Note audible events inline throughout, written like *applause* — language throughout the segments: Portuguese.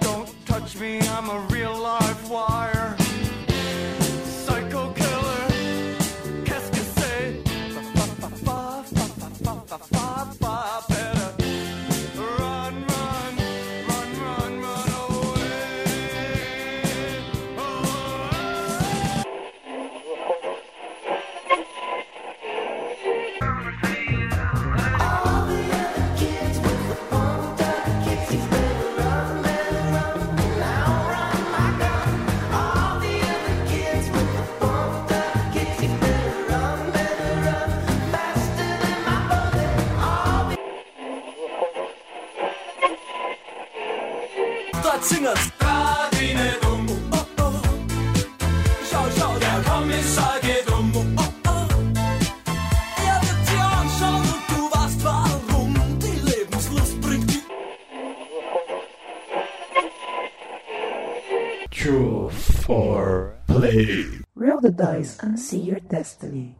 Don't touch me, I'm a destiny.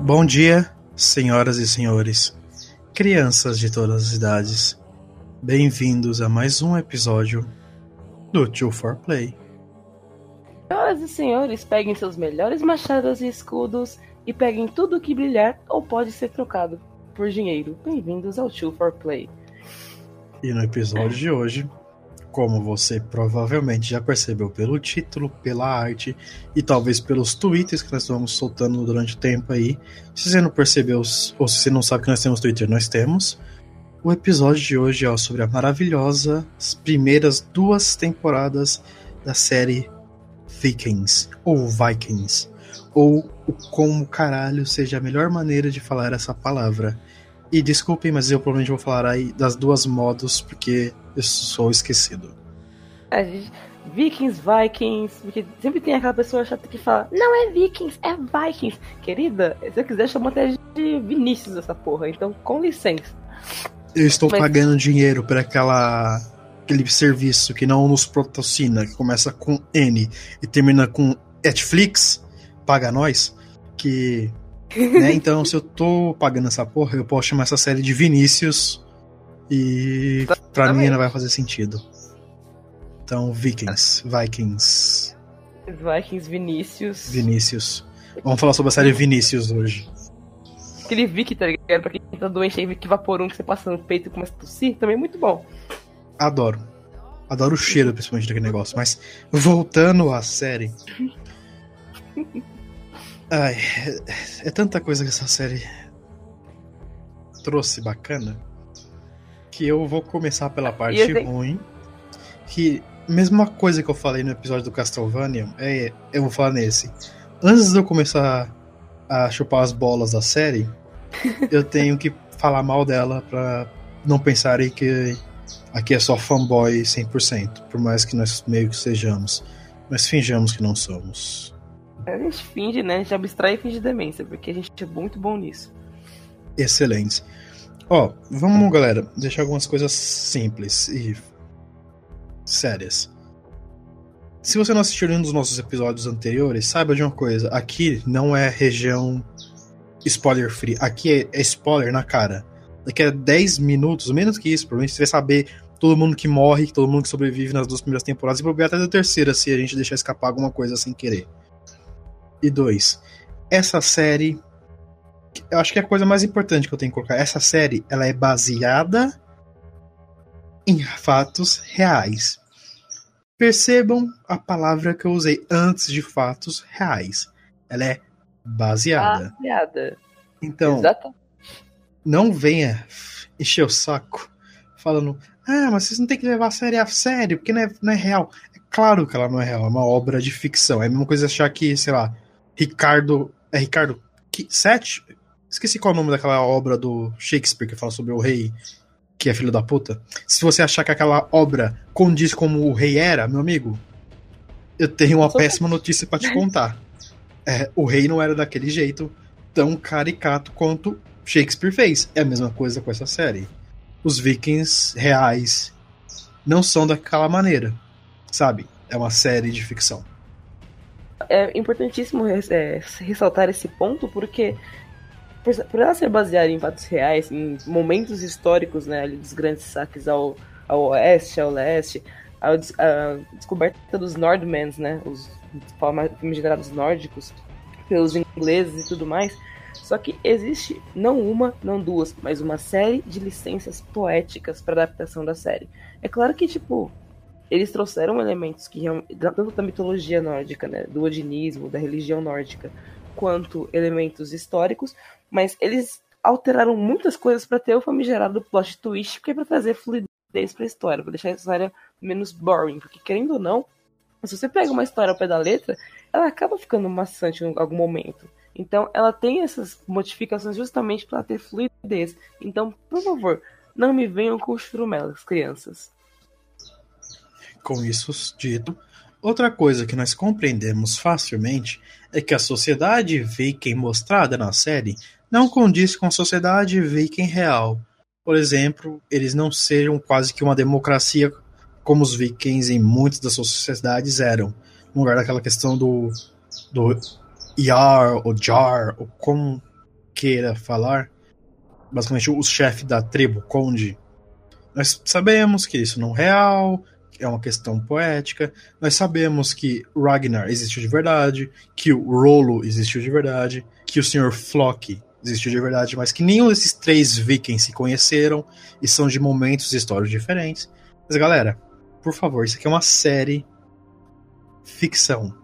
Bom dia, senhoras e senhores, crianças de todas as idades. Bem-vindos a mais um episódio do Two for Play. Senhoras e senhores, peguem seus melhores machados e escudos e peguem tudo que brilhar ou pode ser trocado por dinheiro. Bem-vindos ao Two for Play. E no episódio de hoje, como você provavelmente já percebeu pelo título, pela arte e talvez pelos tweets que nós vamos soltando durante o tempo aí, se você não percebeu ou se você não sabe que nós temos Twitter, nós temos. O episódio de hoje é sobre a maravilhosa as primeiras duas temporadas da série Vikings ou Vikings ou o como caralho seja a melhor maneira de falar essa palavra. E desculpem, mas eu provavelmente vou falar aí das duas modos porque eu sou esquecido. Gente- Vikings, Vikings, porque sempre tem aquela pessoa chata que fala, não é Vikings, é Vikings. Querida, se você quiser, chama até de Vinícius essa porra, então com licença. Eu estou Mas- pagando dinheiro por aquela aquele serviço que não nos patrocina, que começa com N e termina com Netflix, paga nós, que *laughs* né, então se eu tô pagando essa porra, eu posso chamar essa série de Vinícius e pra mim não vai fazer sentido. Então, Vikings, Vikings, Vikings, Vinícius. Vinícius. Vamos falar sobre a série Vinícius hoje. Aquele Vic, tá ligado? Pra quem tá doente aí, Vic Vaporum que você passa no peito e começa a tossir, também é muito bom. Adoro. Adoro o cheiro, principalmente, daquele negócio. Mas, voltando à série. *laughs* Ai, é, é tanta coisa que essa série trouxe bacana. Que eu vou começar pela parte ruim. Que, mesma coisa que eu falei no episódio do Castlevania, é, eu vou falar nesse. Antes de eu começar a chupar as bolas da série, *laughs* eu tenho que falar mal dela pra não pensarem que Aqui é só fanboy 100%, por mais que nós meio que sejamos. Mas finjamos que não somos. A gente finge, né? A gente abstrai e finge demência, porque a gente é muito bom nisso. Excelentes. Ó, vamos, galera, deixar algumas coisas simples e sérias. Se você não assistiu nenhum dos nossos episódios anteriores, saiba de uma coisa: aqui não é região spoiler free. Aqui é, é spoiler na cara. Daqui a 10 minutos, menos que isso, provavelmente você vai saber todo mundo que morre, todo mundo que sobrevive nas duas primeiras temporadas e provavelmente até da terceira, se a gente deixar escapar alguma coisa sem querer. E dois, essa série. Eu acho que é a coisa mais importante que eu tenho que colocar. Essa série, ela é baseada em fatos reais. Percebam a palavra que eu usei antes de fatos reais. Ela é baseada. Piada. Então, Exato. não venha encher o saco falando, ah, mas vocês não tem que levar a série a sério, porque não é, não é real. É claro que ela não é real, é uma obra de ficção. É a mesma coisa achar que, sei lá, Ricardo. É Ricardo Sete? Esqueci qual é o nome daquela obra do Shakespeare que fala sobre o rei que é filho da puta. Se você achar que aquela obra condiz como o rei era, meu amigo, eu tenho uma péssima notícia pra te contar. É, o rei não era daquele jeito tão caricato quanto Shakespeare fez. É a mesma coisa com essa série. Os vikings reais não são daquela maneira. Sabe? É uma série de ficção. É importantíssimo é, ressaltar esse ponto porque por, ela ser baseada em fatos reais, em momentos históricos, né, dos grandes saques ao, ao oeste, ao leste, a descoberta dos Nordmans, né, os famigerados nórdicos pelos ingleses e tudo mais. Só que existe não uma, não duas, mas uma série de licenças poéticas para adaptação da série. É claro que, tipo, eles trouxeram elementos que tanto da mitologia nórdica, né, do odinismo, da religião nórdica, quanto elementos históricos, mas eles alteraram muitas coisas para ter o famigerado plot twist, que é para trazer fluidez para a história, para deixar a história menos boring, porque querendo ou não, se você pega uma história ao pé da letra, ela acaba ficando maçante em algum momento. Então, ela tem essas modificações justamente para ter fluidez. Então, por favor, não me venham com churumelas, crianças. Com isso dito, outra coisa que nós compreendemos facilmente é que a sociedade viking mostrada na série não condiz com a sociedade viking real. Por exemplo, eles não sejam quase que uma democracia como os vikings em muitas das suas sociedades eram. No lugar daquela questão do, do Yar ou Jar, ou como queira falar, basicamente o chefe da tribo, Conde. Nós sabemos que isso não é real, é uma questão poética. Nós sabemos que Ragnar existiu de verdade, que o Rolo existiu de verdade, que o Sr. Flock existiu de verdade, mas que nenhum desses três vikings se conheceram e são de momentos históricos diferentes. Mas galera, por favor, isso aqui é uma série ficção.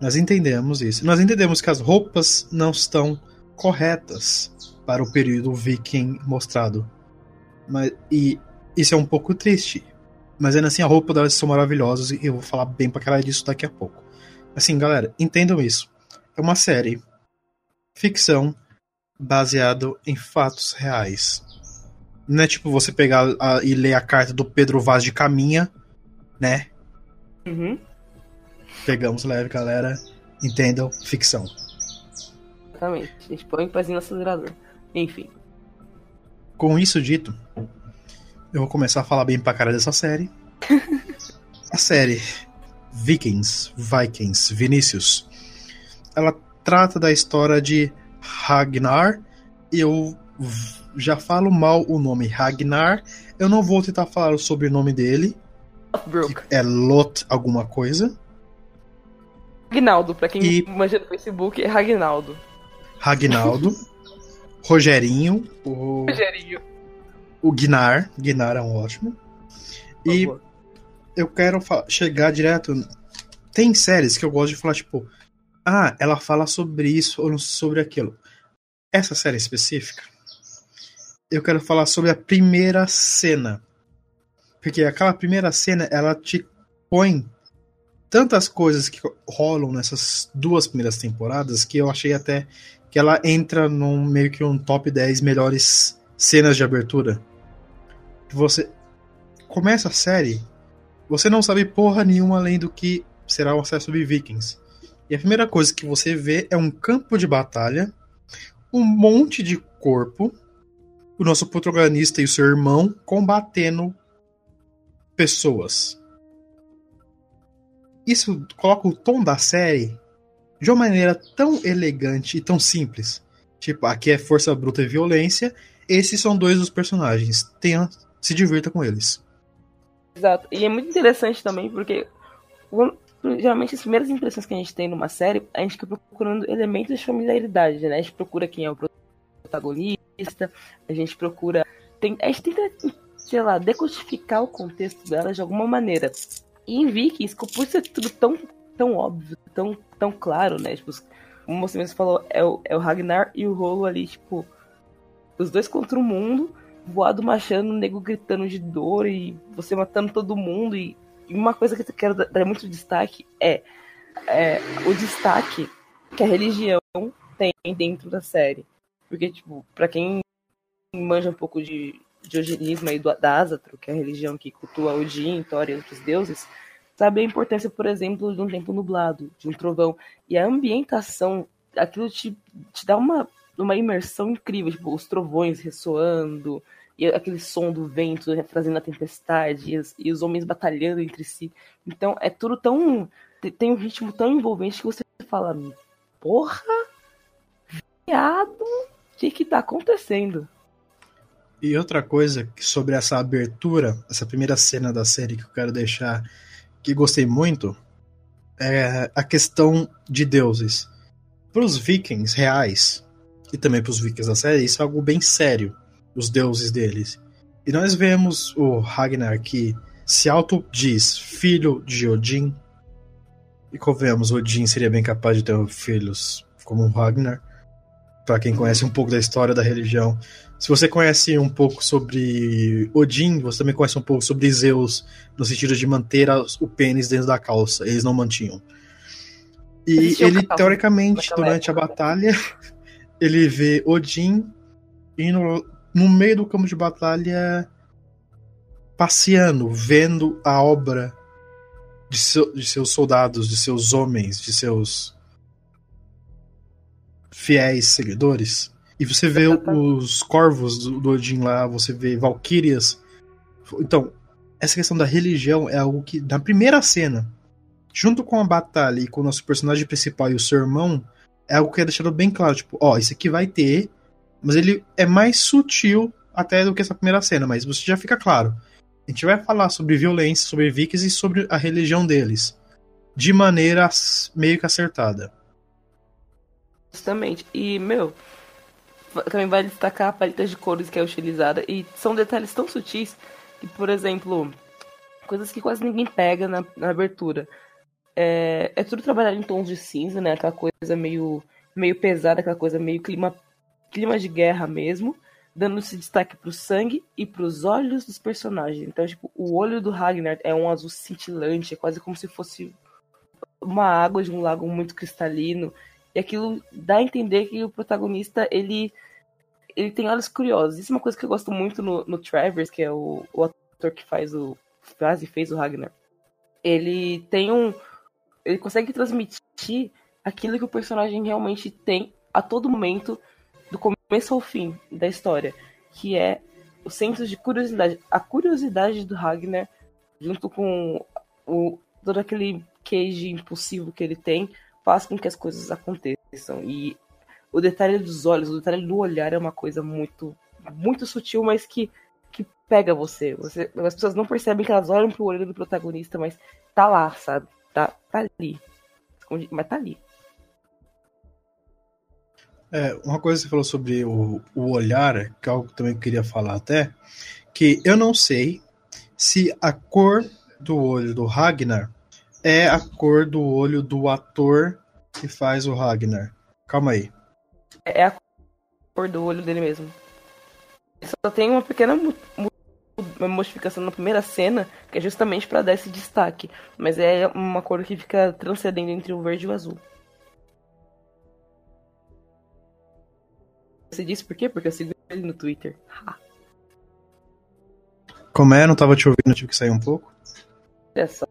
Nós entendemos isso. Nós entendemos que as roupas não estão corretas para o período viking mostrado. Mas, e isso é um pouco triste. Mas ainda assim, a roupa delas são maravilhosas e eu vou falar bem pra caralho disso daqui a pouco. Assim, galera, entendam isso. É uma série ficção baseado em fatos reais. Não é tipo você pegar a- e ler a carta do Pedro Vaz de Caminha, né? Uhum. Pegamos leve, galera. Entendam, ficção. Exatamente. A gente põe o pezinho no acelerador. Enfim. Com isso dito, eu vou começar a falar bem pra cara dessa série. a série Vikings, Vikings, Vinícius, ela trata da história de Ragnar. Eu já falo mal o nome Ragnar. Eu não vou tentar falar o sobrenome dele. É Lot alguma coisa. Ragnaldo, pra quem E- manja no Facebook, é Ragnaldo. Ragnaldo. Rogerinho. O, Rogerinho. O Gnar. Gnar é um ótimo. E eu quero chegar direto. Tem séries que eu gosto de falar, tipo, ah, ela fala sobre isso ou sobre aquilo. Essa série específica, eu quero falar sobre a primeira cena. Porque aquela primeira cena, ela te põe tantas coisas que rolam nessas duas primeiras temporadas que eu achei até que ela entra num meio que um top 10 melhores cenas de abertura. Você começa a série você não sabe porra nenhuma além do que será o acesso sobre Vikings. E a primeira coisa que você vê é um campo de batalha, um monte de corpo, o nosso protagonista e o seu irmão combatendo pessoas. Isso coloca o tom da série de uma maneira tão elegante e tão simples. Tipo, aqui é força bruta e violência. Esses são dois dos personagens. Tenha, se divirta com eles. Exato. E é muito interessante também porque geralmente as primeiras impressões que a gente tem numa série, a gente fica procurando elementos de familiaridade, né? A gente procura quem é o protagonista, a gente procura. Tem, a gente tenta, sei lá, decodificar o contexto dela de alguma maneira. E em Vikings, por ser tudo tão, tão óbvio, tão, tão claro, né? Tipo, como você mesmo falou, é o, é o Ragnar e o Rolo ali, tipo, os dois contra o mundo voado machando, o nego gritando de dor e você matando todo mundo. E, e uma coisa que eu quero dar muito destaque é, é o destaque que a religião tem dentro da série. Porque, tipo, pra quem manja um pouco de, de odinismo aí do, da Azatro, que é a religião que cultua Odin, Thor e outros deuses, sabe a importância, por exemplo, de um tempo nublado, de um trovão. E a ambientação, aquilo te, te dá uma, uma imersão incrível, tipo, os trovões ressoando, e aquele som do vento trazendo a tempestade, e os, e os homens batalhando entre si. Então é tudo tão. te- tem um ritmo tão envolvente que você fala, porra, viado, o que que tá acontecendo? E outra coisa sobre essa abertura, essa primeira cena da série que eu quero deixar, que gostei muito, é a questão de deuses. Para os vikings reais, e também para os vikings da série, isso é algo bem sério, os deuses deles. E nós vemos o Ragnar que se autodiz filho de Odin, e convenhamos, Odin seria bem capaz de ter filhos como o Ragnar. Para quem conhece um pouco da história da religião, se você conhece um pouco sobre Odin, você também conhece um pouco sobre Zeus, no sentido de manter o pênis dentro da calça. Eles não mantinham. E ele, teoricamente, durante a época. batalha, ele vê Odin indo no meio do campo de batalha passeando, vendo a obra de, seu- de seus soldados, de seus homens, de seus fiéis seguidores. E você vê os corvos do, do Odin lá, você vê valquírias. Então, essa questão da religião é algo que, na primeira cena, junto com a batalha e com o nosso personagem principal e o seu irmão, é algo que é deixado bem claro. Tipo, ó, isso aqui vai ter, mas ele é mais sutil até do que essa primeira cena, mas você já fica claro. A gente vai falar sobre violência, sobre vikings e sobre a religião deles. De maneira meio que acertada. Justamente. E, meu, também vai destacar a paleta de cores que é utilizada. E são detalhes tão sutis que, por exemplo, coisas que quase ninguém pega na, na abertura. É, é tudo trabalhado em tons de cinza, né? Aquela coisa meio, meio pesada, aquela coisa meio clima, clima de guerra mesmo. Dando esse destaque pro sangue e pros olhos dos personagens. Então, tipo, o olho do Ragnar é um azul cintilante, é quase como se fosse uma água de um lago muito cristalino. E aquilo dá a entender que o protagonista, ele, ele tem olhos curiosos. Isso é uma coisa que eu gosto muito no, no Travers, que é o, o ator que faz o. faz e fez o Ragnar. Ele tem um. Ele consegue transmitir aquilo que o personagem realmente tem a todo momento, do começo ao fim da história. Que é o senso de curiosidade. A curiosidade do Ragnar, junto com o, todo aquele queijo impulsivo que ele tem, faz com que as coisas aconteçam. E o detalhe dos olhos, o detalhe do olhar é uma coisa muito, muito sutil, mas que, que pega você. você. As pessoas não percebem que elas olham pro olho do protagonista, mas tá lá, sabe? Tá, tá ali. Escondido, Mas tá ali. É, uma coisa que você falou sobre o, o olhar, que é algo que eu também queria falar até, que eu não sei se a cor do olho do Ragnar é a cor do olho do ator que faz o Ragnar. Calma aí. É a cor do olho dele mesmo. Só tem uma pequena uma modificação na primeira cena, que é justamente pra dar esse destaque. Mas é uma cor que fica transcendendo entre o verde e o azul. Você disse por quê? Porque eu sigo ele no Twitter. Ha, Como é? Não tava te ouvindo, tive que sair um pouco. olha só.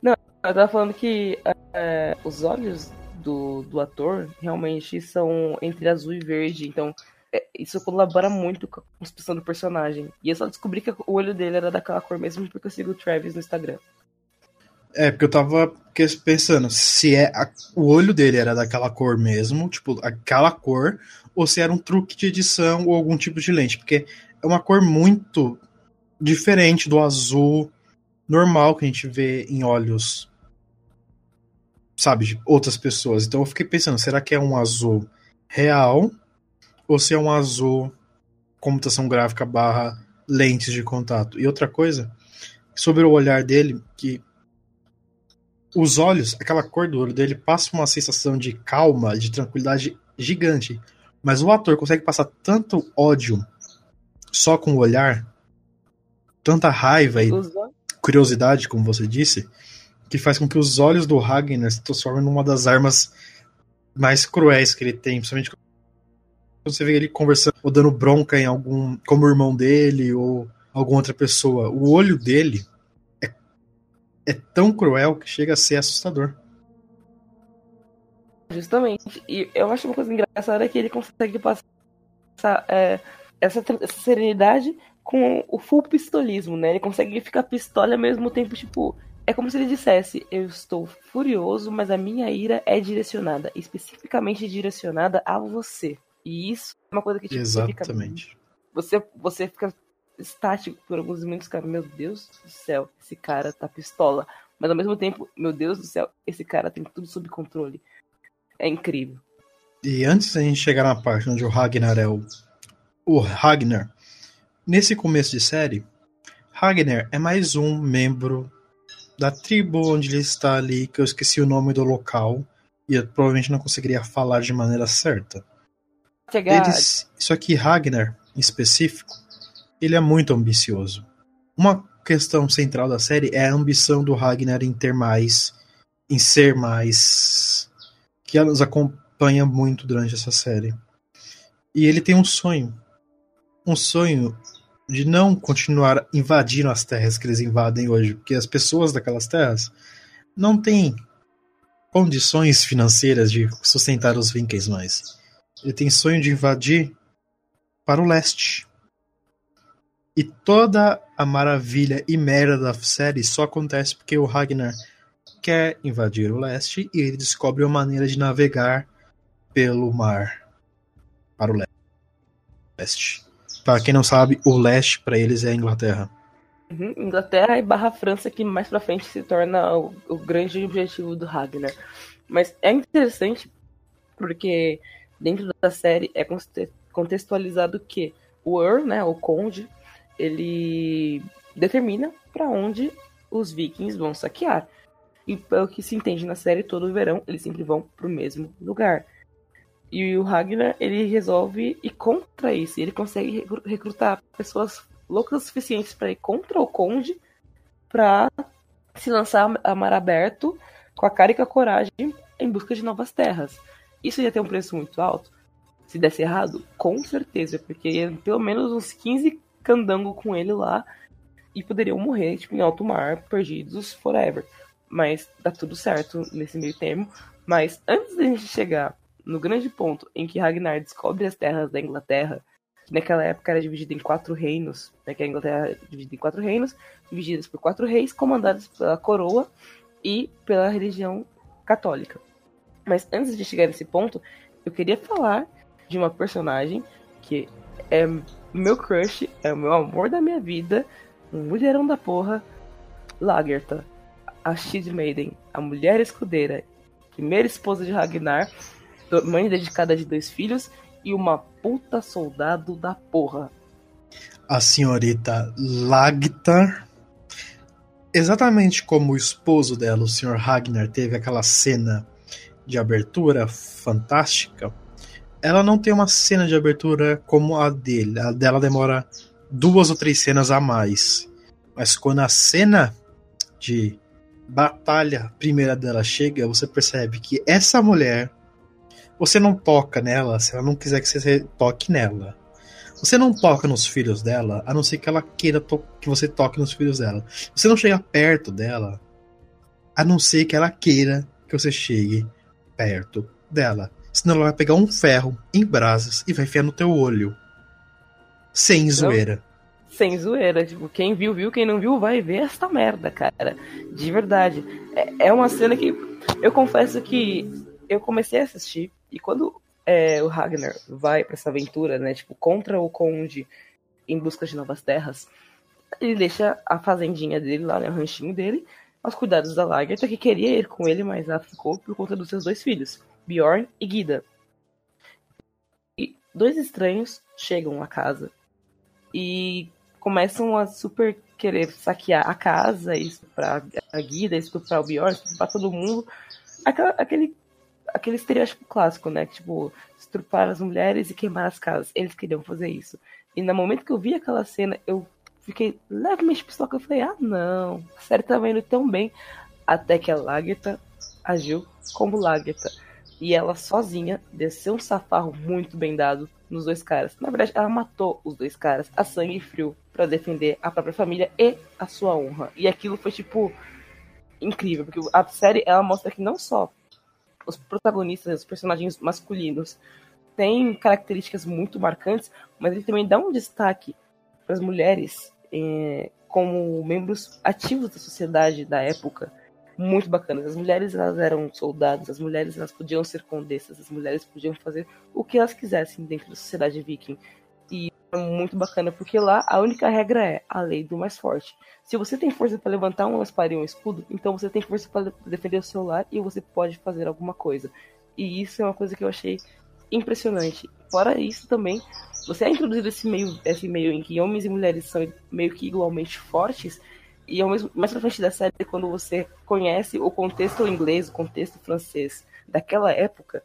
Não, eu tava falando que é, os olhos do, do ator realmente são entre azul e verde, então é, isso colabora muito com a construção do personagem. E eu só descobri que o olho dele era daquela cor mesmo porque eu sigo o Travis no Instagram. É, porque eu tava pensando se é a- o olho dele era daquela cor mesmo, tipo, aquela cor, ou se era um truque de edição ou algum tipo de lente, porque é uma cor muito diferente do azul normal que a gente vê em olhos, sabe, de outras pessoas. Então eu fiquei pensando, será que é um azul real ou se é um azul computação gráfica barra lentes de contato? E outra coisa, sobre o olhar dele, que os olhos, aquela cor do olho dele passa uma sensação de calma, de tranquilidade gigante. Mas o ator consegue passar tanto ódio só com o olhar, tanta raiva e curiosidade, como você disse, que faz com que os olhos do Ragnar se transformem numa das armas mais cruéis que ele tem, principalmente você vê ele conversando ou dando bronca em algum, como o irmão dele ou alguma outra pessoa. O olho dele é, é tão cruel que chega a ser assustador. Justamente. E eu acho uma coisa engraçada que ele consegue passar é, essa, essa serenidade com o full pistolismo, né? Ele consegue ficar pistola ao mesmo tempo, tipo, é como se ele dissesse: Eu estou furioso, mas a minha ira é direcionada, especificamente direcionada a você. E isso é uma coisa que tipo, você fica- Exatamente. você, você fica estático por alguns momentos, cara. Meu Deus do céu, esse cara tá pistola. Mas ao mesmo tempo, meu Deus do céu, esse cara tem tudo sob controle. É incrível. E antes da gente chegar na parte onde o Ragnar é o. O Ragnar. Nesse começo de série, Ragnar é mais um membro da tribo onde ele está ali, que eu esqueci o nome do local. E eu provavelmente não conseguiria falar de maneira certa. Eles, só que Ragnar, em específico, ele é muito ambicioso. Uma questão central da série é a ambição do Ragnar em ter mais, em ser mais, que nos acompanha muito durante essa série. E ele tem um sonho, um sonho de não continuar invadindo as terras que eles invadem hoje, porque as pessoas daquelas terras não têm condições financeiras de sustentar os Winkles mais. Ele tem sonho de invadir para o leste. E toda a maravilha e merda da série só acontece porque o Ragnar quer invadir o leste e ele descobre uma maneira de navegar pelo mar para o leste. Para quem não sabe, o leste para eles é a Inglaterra. Uhum, Inglaterra e barra França, que mais pra frente se torna o, o grande objetivo do Ragnar. Mas é interessante porque dentro da série é conte- contextualizado que o Earl, né, o conde, ele determina pra onde os vikings vão saquear. E pelo que se entende na série, todo verão eles sempre vão pro mesmo lugar. E o Ragnar, ele resolve ir contra isso. Ele consegue recru- recrutar pessoas loucas o suficientes pra ir contra o conde pra se lançar a mar aberto com a cara e com a coragem em busca de novas terras. Isso ia ter um preço muito alto. Se desse errado, com certeza, porque ia pelo menos uns 15 candango com ele lá e poderiam morrer, tipo, em alto mar, perdidos forever. Mas dá tudo certo nesse meio termo. Mas antes da gente chegar no grande ponto em que Ragnar descobre as terras da Inglaterra, que naquela época era dividida em quatro reinos, né, que a Inglaterra era dividida em quatro reinos, divididas por quatro reis, comandados pela coroa e pela religião católica. Mas antes de chegar nesse ponto, eu queria falar de uma personagem que é meu crush, é o meu amor da minha vida, um mulherão da porra, Lagertha, a Shield Maiden, a mulher escudeira, primeira esposa de Ragnar, mãe dedicada de dois filhos e uma puta soldado da porra. A senhorita Lagtar, exatamente como o esposo dela, o Sr. Ragnar, teve aquela cena de abertura fantástica, ela não tem uma cena de abertura como a dele. A dela demora duas ou três cenas a mais. Mas quando a cena de batalha primeira dela chega, você percebe que essa mulher, você não toca nela se ela não quiser que você toque nela. Você não toca nos filhos dela, a não ser que ela queira que você toque nos filhos dela. Você não chega perto dela, a não ser que ela queira que você chegue perto dela. Senão ela vai pegar um ferro em brasas e vai enfiar no teu olho. Sem zoeira. Sem zoeira, tipo, quem viu, viu, quem não viu, vai ver esta merda, cara. De verdade. É, é uma cena que eu confesso que eu comecei a assistir e quando é, o Ragnar vai pra essa aventura, né, tipo, contra o Conde em busca de novas terras, ele deixa a fazendinha dele lá, né, o ranchinho dele, aos cuidados da Lagertha, que queria ir com ele, mas ela ficou por conta dos seus dois filhos, Bjorn e Guida. E dois estranhos chegam à casa e começam a super querer saquear a casa, estuprar a Guida, estuprar o Bjorn, estuprar todo mundo. Aquela, aquele, aquele estereótipo clássico, né? Tipo, estrupar as mulheres e queimar as casas. Eles queriam fazer isso. E no momento que eu vi aquela cena, eu fiquei levemente pistola. Eu falei, ah, não, a série tava indo tão bem. Até que a Lagertha agiu como Lagertha. E ela sozinha desceu um safarro muito bem dado nos dois caras. Na verdade, ela matou os dois caras a sangue frio pra defender a própria família e a sua honra. E aquilo foi tipo incrível, porque a série ela mostra que não só os protagonistas, os personagens masculinos têm características muito marcantes, mas ele também dá um destaque as mulheres é, como membros ativos da sociedade da época muito bacanas. As mulheres elas eram soldados, as mulheres elas podiam ser condessas, as mulheres podiam fazer o que elas quisessem dentro da sociedade viking. E é muito bacana porque lá a única regra é a lei do mais forte. Se você tem força para levantar uma espada e um escudo, então você tem força para defender o seu lar e você pode fazer alguma coisa. E isso é uma coisa que eu achei impressionante. Fora isso também, você é introduzido esse meio, esse meio em que homens e mulheres são meio que igualmente fortes, e ao mesmo, mais pra frente da série, quando você conhece o contexto inglês, o contexto francês daquela época,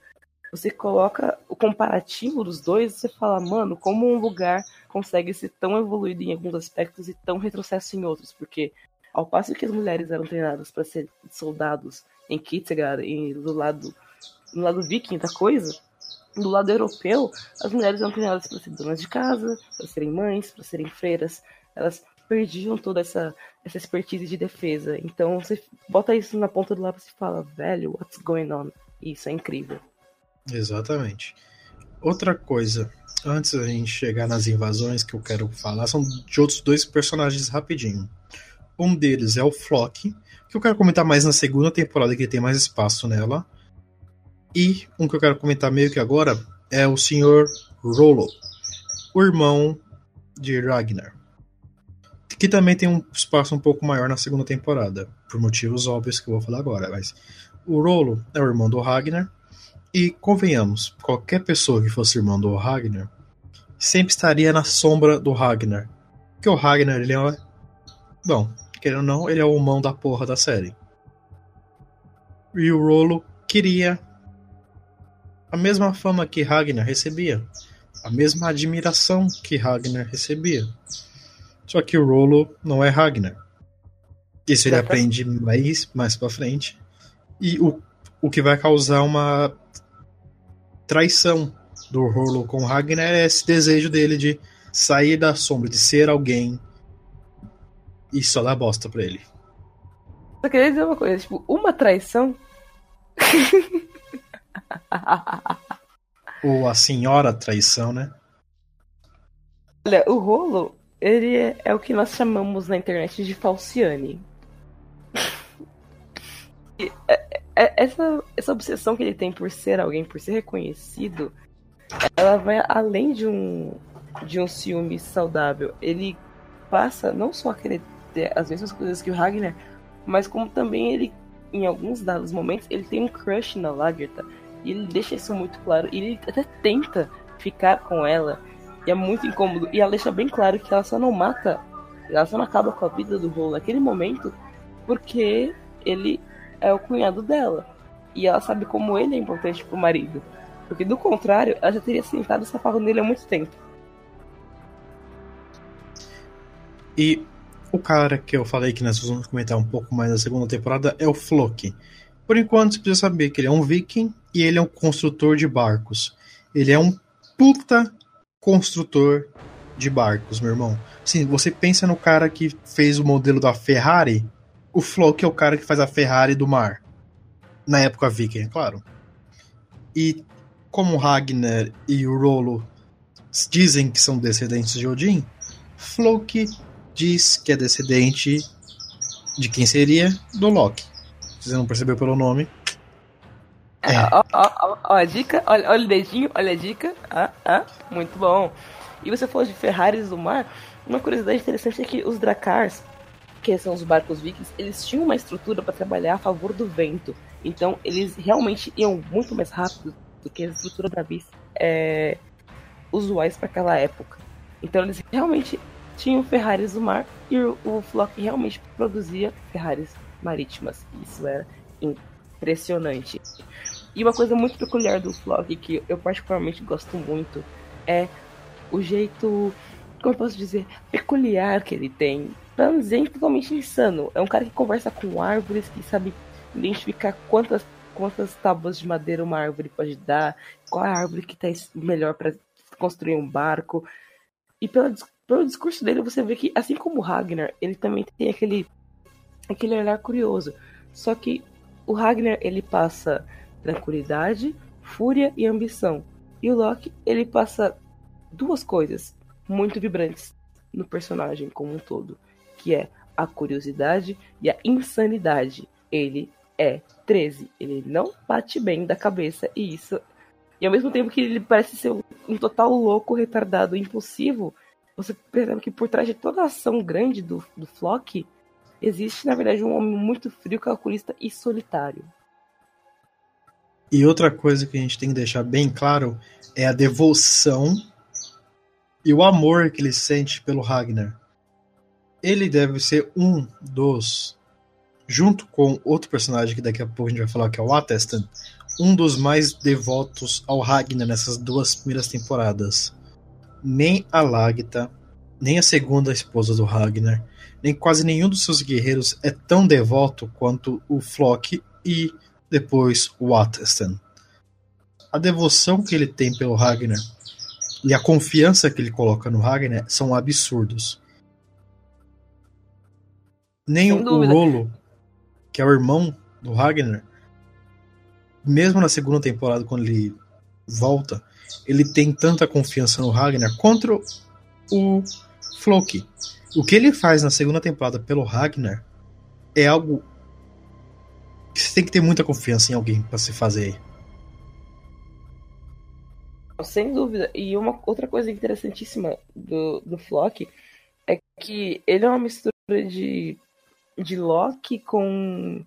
você coloca o comparativo dos dois, você fala, mano, como um lugar consegue ser tão evoluído em alguns aspectos e tão retrocesso em outros, porque ao passo que as mulheres eram treinadas para ser soldados em Kitzegar e do lado no lado viking da coisa, do lado europeu, as mulheres eram treinadas para ser donas de casa, para serem mães, para serem freiras. Elas perdiam toda essa, essa expertise de defesa. Então você bota isso na ponta do lápis e fala, velho, what's going on? Isso é incrível. Exatamente. Outra coisa, antes da gente chegar nas invasões que eu quero falar, são de outros dois personagens rapidinho. Um deles é o Flock, que eu quero comentar mais na segunda temporada, que tem mais espaço nela. E um que eu quero comentar meio que agora é o Sr. Rollo, o irmão de Ragnar. Que também tem um espaço um pouco maior na segunda temporada, por motivos óbvios que eu vou falar agora. Mas o Rollo é o irmão do Ragnar. E convenhamos, qualquer pessoa que fosse irmão do Ragnar sempre estaria na sombra do Ragnar. Porque o Ragnar, ele é. Bom, querendo ou não, ele é o mão da porra da série. E o Rolo queria a mesma fama que Ragnar recebia, a mesma admiração que Ragnar recebia. Só que o Rolo não é Ragnar. Isso ele aprende mais, mais pra frente. E o, o que vai causar uma traição do Rolo com Ragnar é esse desejo dele de sair da sombra, de ser alguém e só dar bosta pra ele. Só queria dizer uma coisa, tipo, uma traição. *laughs* *laughs* Ou a senhora traição, né? Olha, o rolo, ele é, é o que nós chamamos na internet de falciane. E, é, é, essa, essa obsessão que ele tem por ser alguém, por ser reconhecido, ela vai além de um, de um ciúme saudável. Ele passa não só a querer ter as mesmas coisas que o Ragnar, mas como também ele, em alguns dados momentos, ele tem um crush na Lagertha. E ele deixa isso muito claro. E ele até tenta ficar com ela. E é muito incômodo. E ela deixa bem claro que ela só não mata. Ela só não acaba com a vida do Rolo naquele momento. Porque ele é o cunhado dela. E ela sabe como ele é importante pro marido. Porque do contrário, ela já teria sentado essa farra nele há muito tempo. E o cara que eu falei que nós vamos comentar um pouco mais na segunda temporada é o Floki. Por enquanto, você precisa saber que ele é um viking e ele é um construtor de barcos. Ele é um puta construtor de barcos, meu irmão. Sim, você pensa no cara que fez o modelo da Ferrari, o Floki é o cara que faz a Ferrari do mar. Na época viking, é claro. E como Ragnar e o Rolo dizem que são descendentes de Odin, Floki diz que é descendente de quem seria? Do Loki. Você não percebeu pelo nome. É. Ó, ó, ó, ó, a dica, olha, olha o dedinho, olha a dica. Ah, ah, muito bom. E você falou de Ferraris do mar. Uma curiosidade interessante é que os Drakars, que são os barcos vikings, eles tinham uma estrutura para trabalhar a favor do vento. Então, eles realmente iam muito mais rápido do que a estrutura da bis é, usuais para aquela época. Então, eles realmente tinham Ferraris do mar e o, o Flock realmente produzia Ferraris marítimas. Isso era impressionante. E uma coisa muito peculiar do Flock, que eu particularmente gosto muito, é o jeito, como eu posso dizer, peculiar que ele tem. Pra não dizer totalmente insano. É um cara que conversa com árvores, que sabe identificar quantas, quantas tábuas de madeira uma árvore pode dar, qual é a árvore que está melhor para construir um barco. E pela, pelo discurso dele, você vê que, assim como o Ragnar, ele também tem aquele, aquele olhar curioso. Só que o Ragnar, ele passa tranquilidade, fúria e ambição. E o Loki, ele passa duas coisas muito vibrantes. no personagem como um todo, que é a curiosidade e a insanidade. Ele é 13, ele não bate bem da cabeça e isso. E ao mesmo tempo que ele parece ser um total louco, retardado, impulsivo, você percebe que por trás de toda a ação grande do, do Flock existe, na verdade, um homem muito frio, calculista e solitário. E outra coisa que a gente tem que deixar bem claro é a devoção e o amor que ele sente pelo Ragnar. Ele deve ser um dos, junto com outro personagem que daqui a pouco a gente vai falar, que é o Atestan, um dos mais devotos ao Ragnar nessas duas primeiras temporadas. Nem a Lagta, nem a segunda esposa do Ragnar, nem quase nenhum dos seus guerreiros é tão devoto quanto o Flock e depois o Atestan. A devoção que ele tem pelo Ragnar e a confiança que ele coloca no Ragnar são absurdos. Nem o. Rolo, que é o irmão do Ragnar, mesmo na segunda temporada, quando ele volta, ele tem tanta confiança no Ragnar contra o Floki. O que ele faz na segunda temporada pelo Ragnar é algo que você tem que ter muita confiança em alguém pra se fazer. Sem dúvida. E uma outra coisa interessantíssima do, do Flock é que ele é uma mistura de, de Loki com,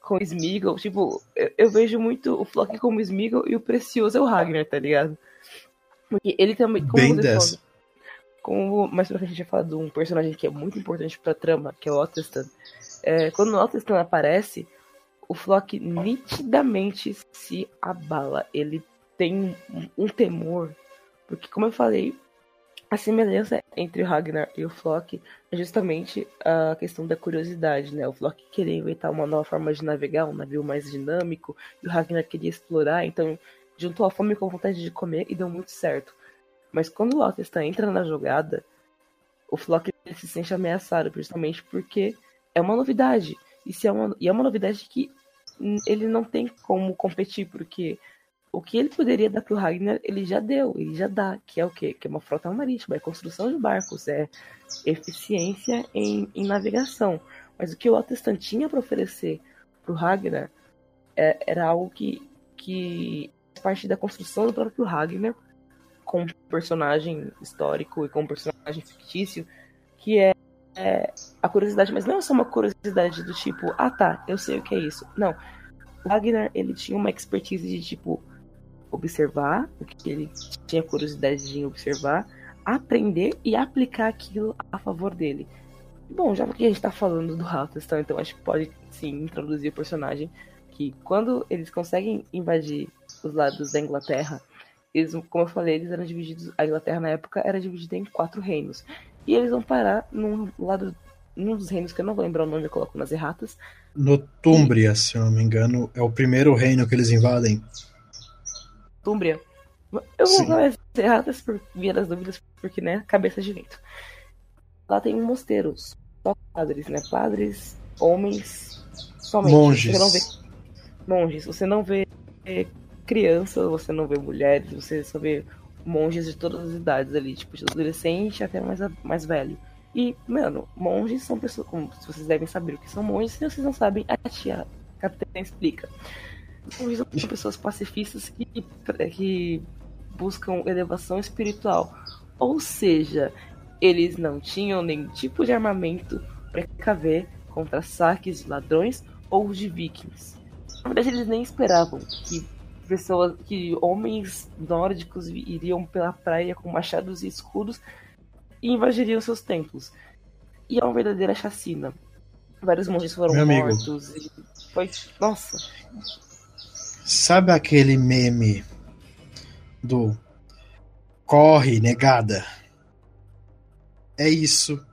com Smeagol. Tipo, eu, eu vejo muito o Flock como Smeagol e o Precioso é o Ragnar, tá ligado? Porque ele também. Como Bem você dessa. Como mais pra frente a gente falar de um personagem que é muito importante pra trama, que é o Otterstan. É, quando o Otterstan aparece, o Flock nitidamente se abala. Ele tem um- um temor, porque como eu falei, a semelhança entre o Ragnar e o Flock é justamente a questão da curiosidade, né? O Flock queria inventar uma nova forma de navegar, um navio mais dinâmico, e o Ragnar queria explorar, então juntou a fome com a vontade de comer e deu muito certo. Mas quando o Otterstan entra na jogada, o Flock se sente ameaçado, justamente porque é uma novidade. E, se é, uma, e é uma novidade que ele não tem como competir, porque o que ele poderia dar pro Ragnar, ele já deu, ele já dá, que é o quê? Que é uma frota marítima, é construção de barcos, é eficiência em, em navegação. Mas o que o Otterstan tinha para oferecer pro Ragnar é- era algo que, que parte da construção do próprio Ragnar, com um personagem histórico e com um personagem fictício, que é, é a curiosidade, mas não é só uma curiosidade do tipo, ah tá, eu sei o que é isso. Não. O Ragnar, ele tinha uma expertise de tipo observar o que ele tinha curiosidade de observar, aprender e aplicar aquilo a favor dele. Bom, já que a gente tá falando do Halterston, então acho que pode sim introduzir o personagem que quando eles conseguem invadir os lados da Inglaterra, eles, como eu falei, eles eram divididos, a Inglaterra na época era dividida em quatro reinos. E eles vão parar num lado, num dos reinos que eu não vou lembrar o nome, eu coloco nas erratas, Notúmbria, se eu não me engano, é o primeiro reino que eles invadem. Túmbria. Eu vou Sim. falar as erratas por via das dúvidas, porque, né, cabeça de vento. Lá tem um mosteiro, só padres, né? Padres, homens, somente. Monges. Você não vê monges, você não vê crianças, você não vê mulheres, você só vê monges de todas as idades ali, tipo, de adolescente até mais, a- mais velho. E, mano, monges são pessoas, como se vocês devem saber o que são monges, se vocês não sabem, a tia Capitã explica. Monges são pessoas pacifistas que, que buscam elevação espiritual. Ou seja, eles não tinham nenhum tipo de armamento para precaver contra saques de ladrões ou de vikings. Na verdade, eles nem esperavam que pessoas, que homens nórdicos iriam pela praia com machados e escudos e invadiriam seus templos. E é uma verdadeira chacina. Vários monges foram Meu mortos. E foi. Nossa. Sabe aquele meme do corre, negada? É isso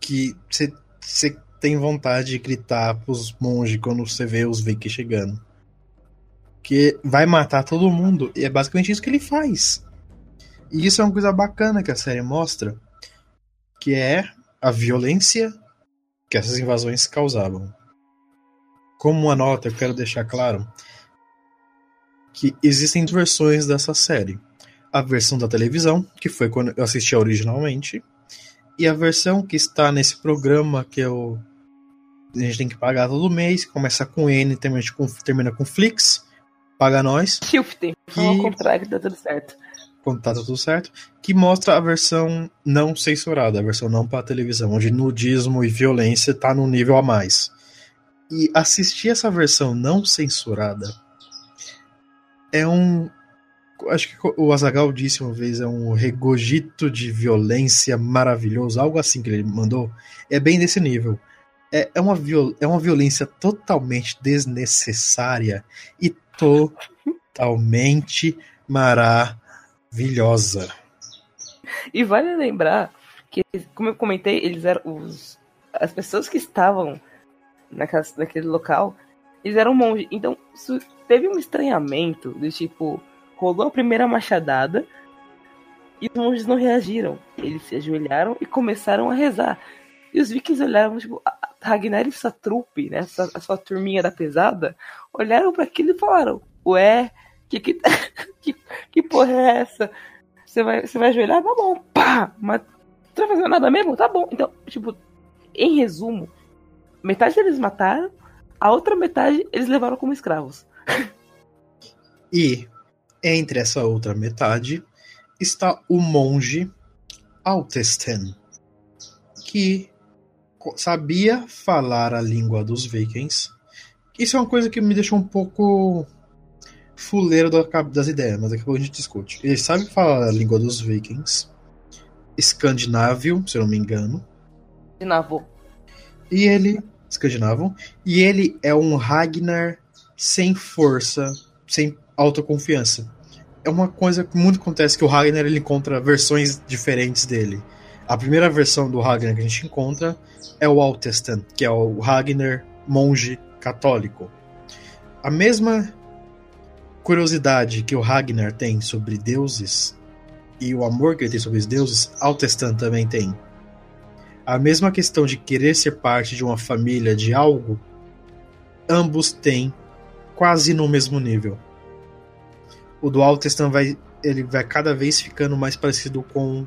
que você tem vontade de gritar pros monges quando você vê os Vikings chegando. Que vai matar todo mundo. E é basicamente isso que ele faz. E isso é uma coisa bacana que a série mostra. Que é a violência que essas invasões causavam. Como uma nota, eu quero deixar claro que existem duas versões dessa série. A versão da televisão, que foi quando eu assisti originalmente, E a versão que está nesse programa que eu a gente tem que pagar todo mês, começa com N, termina com, termina com Flix, paga nós. Shifting. Que- Ao contrário, tá tudo certo. quando tá tudo certo, que mostra a versão não censurada, a versão não para televisão, onde nudismo e violência tá num nível a mais. E assistir essa versão não censurada é um acho que o Azagal disse uma vez é um regogito de violência maravilhoso, algo assim que ele mandou. É bem desse nível. É, é, uma, viol, é uma violência totalmente desnecessária e totalmente maravilhosa. E vale lembrar que, como eu comentei, eles eram os. As pessoas que estavam naquela, naquele local, eles eram monges. Então, teve um estranhamento do tipo, rolou a primeira machadada e os monges não reagiram. Eles se ajoelharam e começaram a rezar. E os vikings olharam, tipo, Ragnar e sua trupe, né? Sua, a sua turminha da pesada, olharam para aquilo e falaram: Ué, que, que, *laughs* que, que porra é essa? Você vai, você vai ajoelhar? Tá bom, pá! Mas não vai fazer nada mesmo? Tá bom. Então, tipo, em resumo, metade deles mataram, a outra metade eles levaram como escravos. *laughs* E entre essa outra metade está o monge Altesten, que sabia falar a língua dos vikings. Isso é uma coisa que me deixou um pouco fuleiro das ideias, mas daqui a pouco a gente discute. Ele sabe falar a língua dos vikings, escandinávio, se eu não me engano, Navô. e ele. Escandinavo. E ele é um Ragnar sem força, sem autoconfiança. É uma coisa que muito acontece que o Ragnar ele encontra versões diferentes dele. A primeira versão do Ragnar que a gente encontra é o Altestan, que é o Ragnar monge católico. A mesma curiosidade que o Ragnar tem sobre deuses e o amor que ele tem sobre os deuses, Altestan também tem. A mesma questão de querer ser parte de uma família, de algo, ambos têm quase no mesmo nível. O do Altestan vai, ele vai cada vez ficando mais parecido com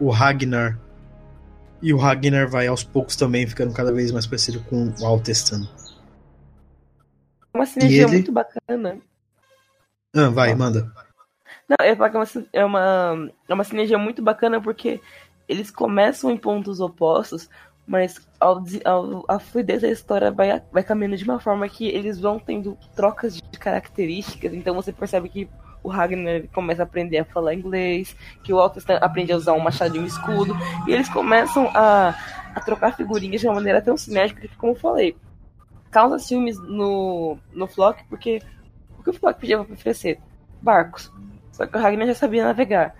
o Ragnar. E o Ragnar vai aos poucos também ficando cada vez mais parecido com o Altestan. É uma sinergia ele? muito bacana. Ah, vai, manda. Não, eu ia falar que é uma, é uma, é uma sinergia muito bacana porque eles começam em pontos opostos, mas ao, ao- a fluidez da história vai, vai caminhando de uma forma que eles vão tendo trocas de características. Então você percebe que o Ragnar começa a aprender a falar inglês, que o Altestan aprende a usar um machado e um escudo, e eles começam a, a trocar figurinhas de uma maneira tão sinérgica que, como eu falei, causa ciúmes no, no Flock, porque o que o Flock podia oferecer? Barcos. Só que o Ragnar já sabia navegar.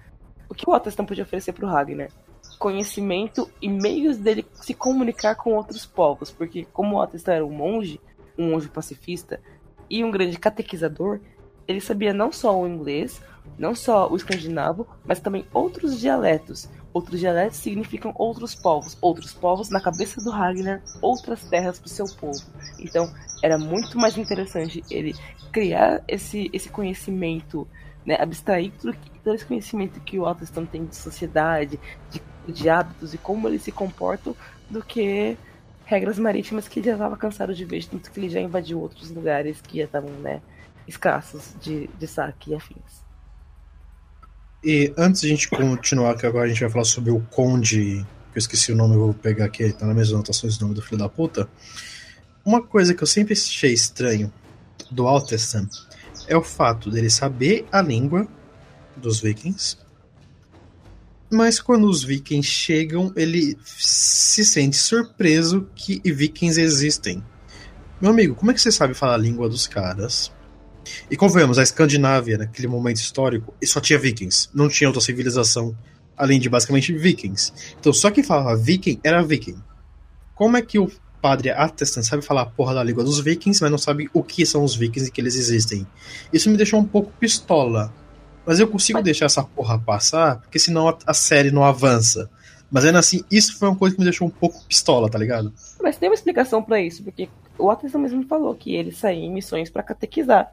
O que o Otestan podia oferecer pro Ragnar? Conhecimento e meios dele se comunicar com outros povos. Porque como o Otestan era um monge, um monge pacifista e um grande catequizador, ele sabia não só o inglês, não só o escandinavo, mas também outros dialetos. Outros dialetos significam outros povos. Outros povos, na cabeça do Ragnar, outras terras pro seu povo. Então, era muito mais interessante ele criar esse, esse conhecimento né, abstrair tudo, todo esse conhecimento que o Otestan tem de sociedade, de, de hábitos e como eles se comportam, do que regras marítimas que ele já estava cansado de ver, tanto que ele já invadiu outros lugares que já estavam né, escassos de, de saque e afins. E antes de a gente continuar, que agora a gente vai falar sobre o Conde, que eu esqueci o nome, eu vou pegar aqui, tá nas minhas anotações o nome do filho da puta. Uma coisa que eu sempre achei estranho do Altestan é o fato dele saber a língua dos vikings, mas quando os vikings chegam, ele se sente surpreso que vikings existem. Meu amigo, como é que você sabe falar a língua dos caras? E convenhamos, a Escandinávia, naquele momento histórico, só tinha vikings. Não tinha outra civilização além de basicamente vikings. Então só quem falava viking era viking. Como é que o padre Atestan sabe falar a porra da língua dos vikings, mas não sabe o que são os vikings e que eles existem? Isso me deixou um pouco pistola. Mas eu consigo deixar essa porra passar, porque senão a, a série não avança. Mas ainda assim, isso foi uma coisa que me deixou um pouco pistola, tá ligado? Mas tem uma explicação pra isso, porque o Otestan mesmo falou que ele saía em missões pra catequizar.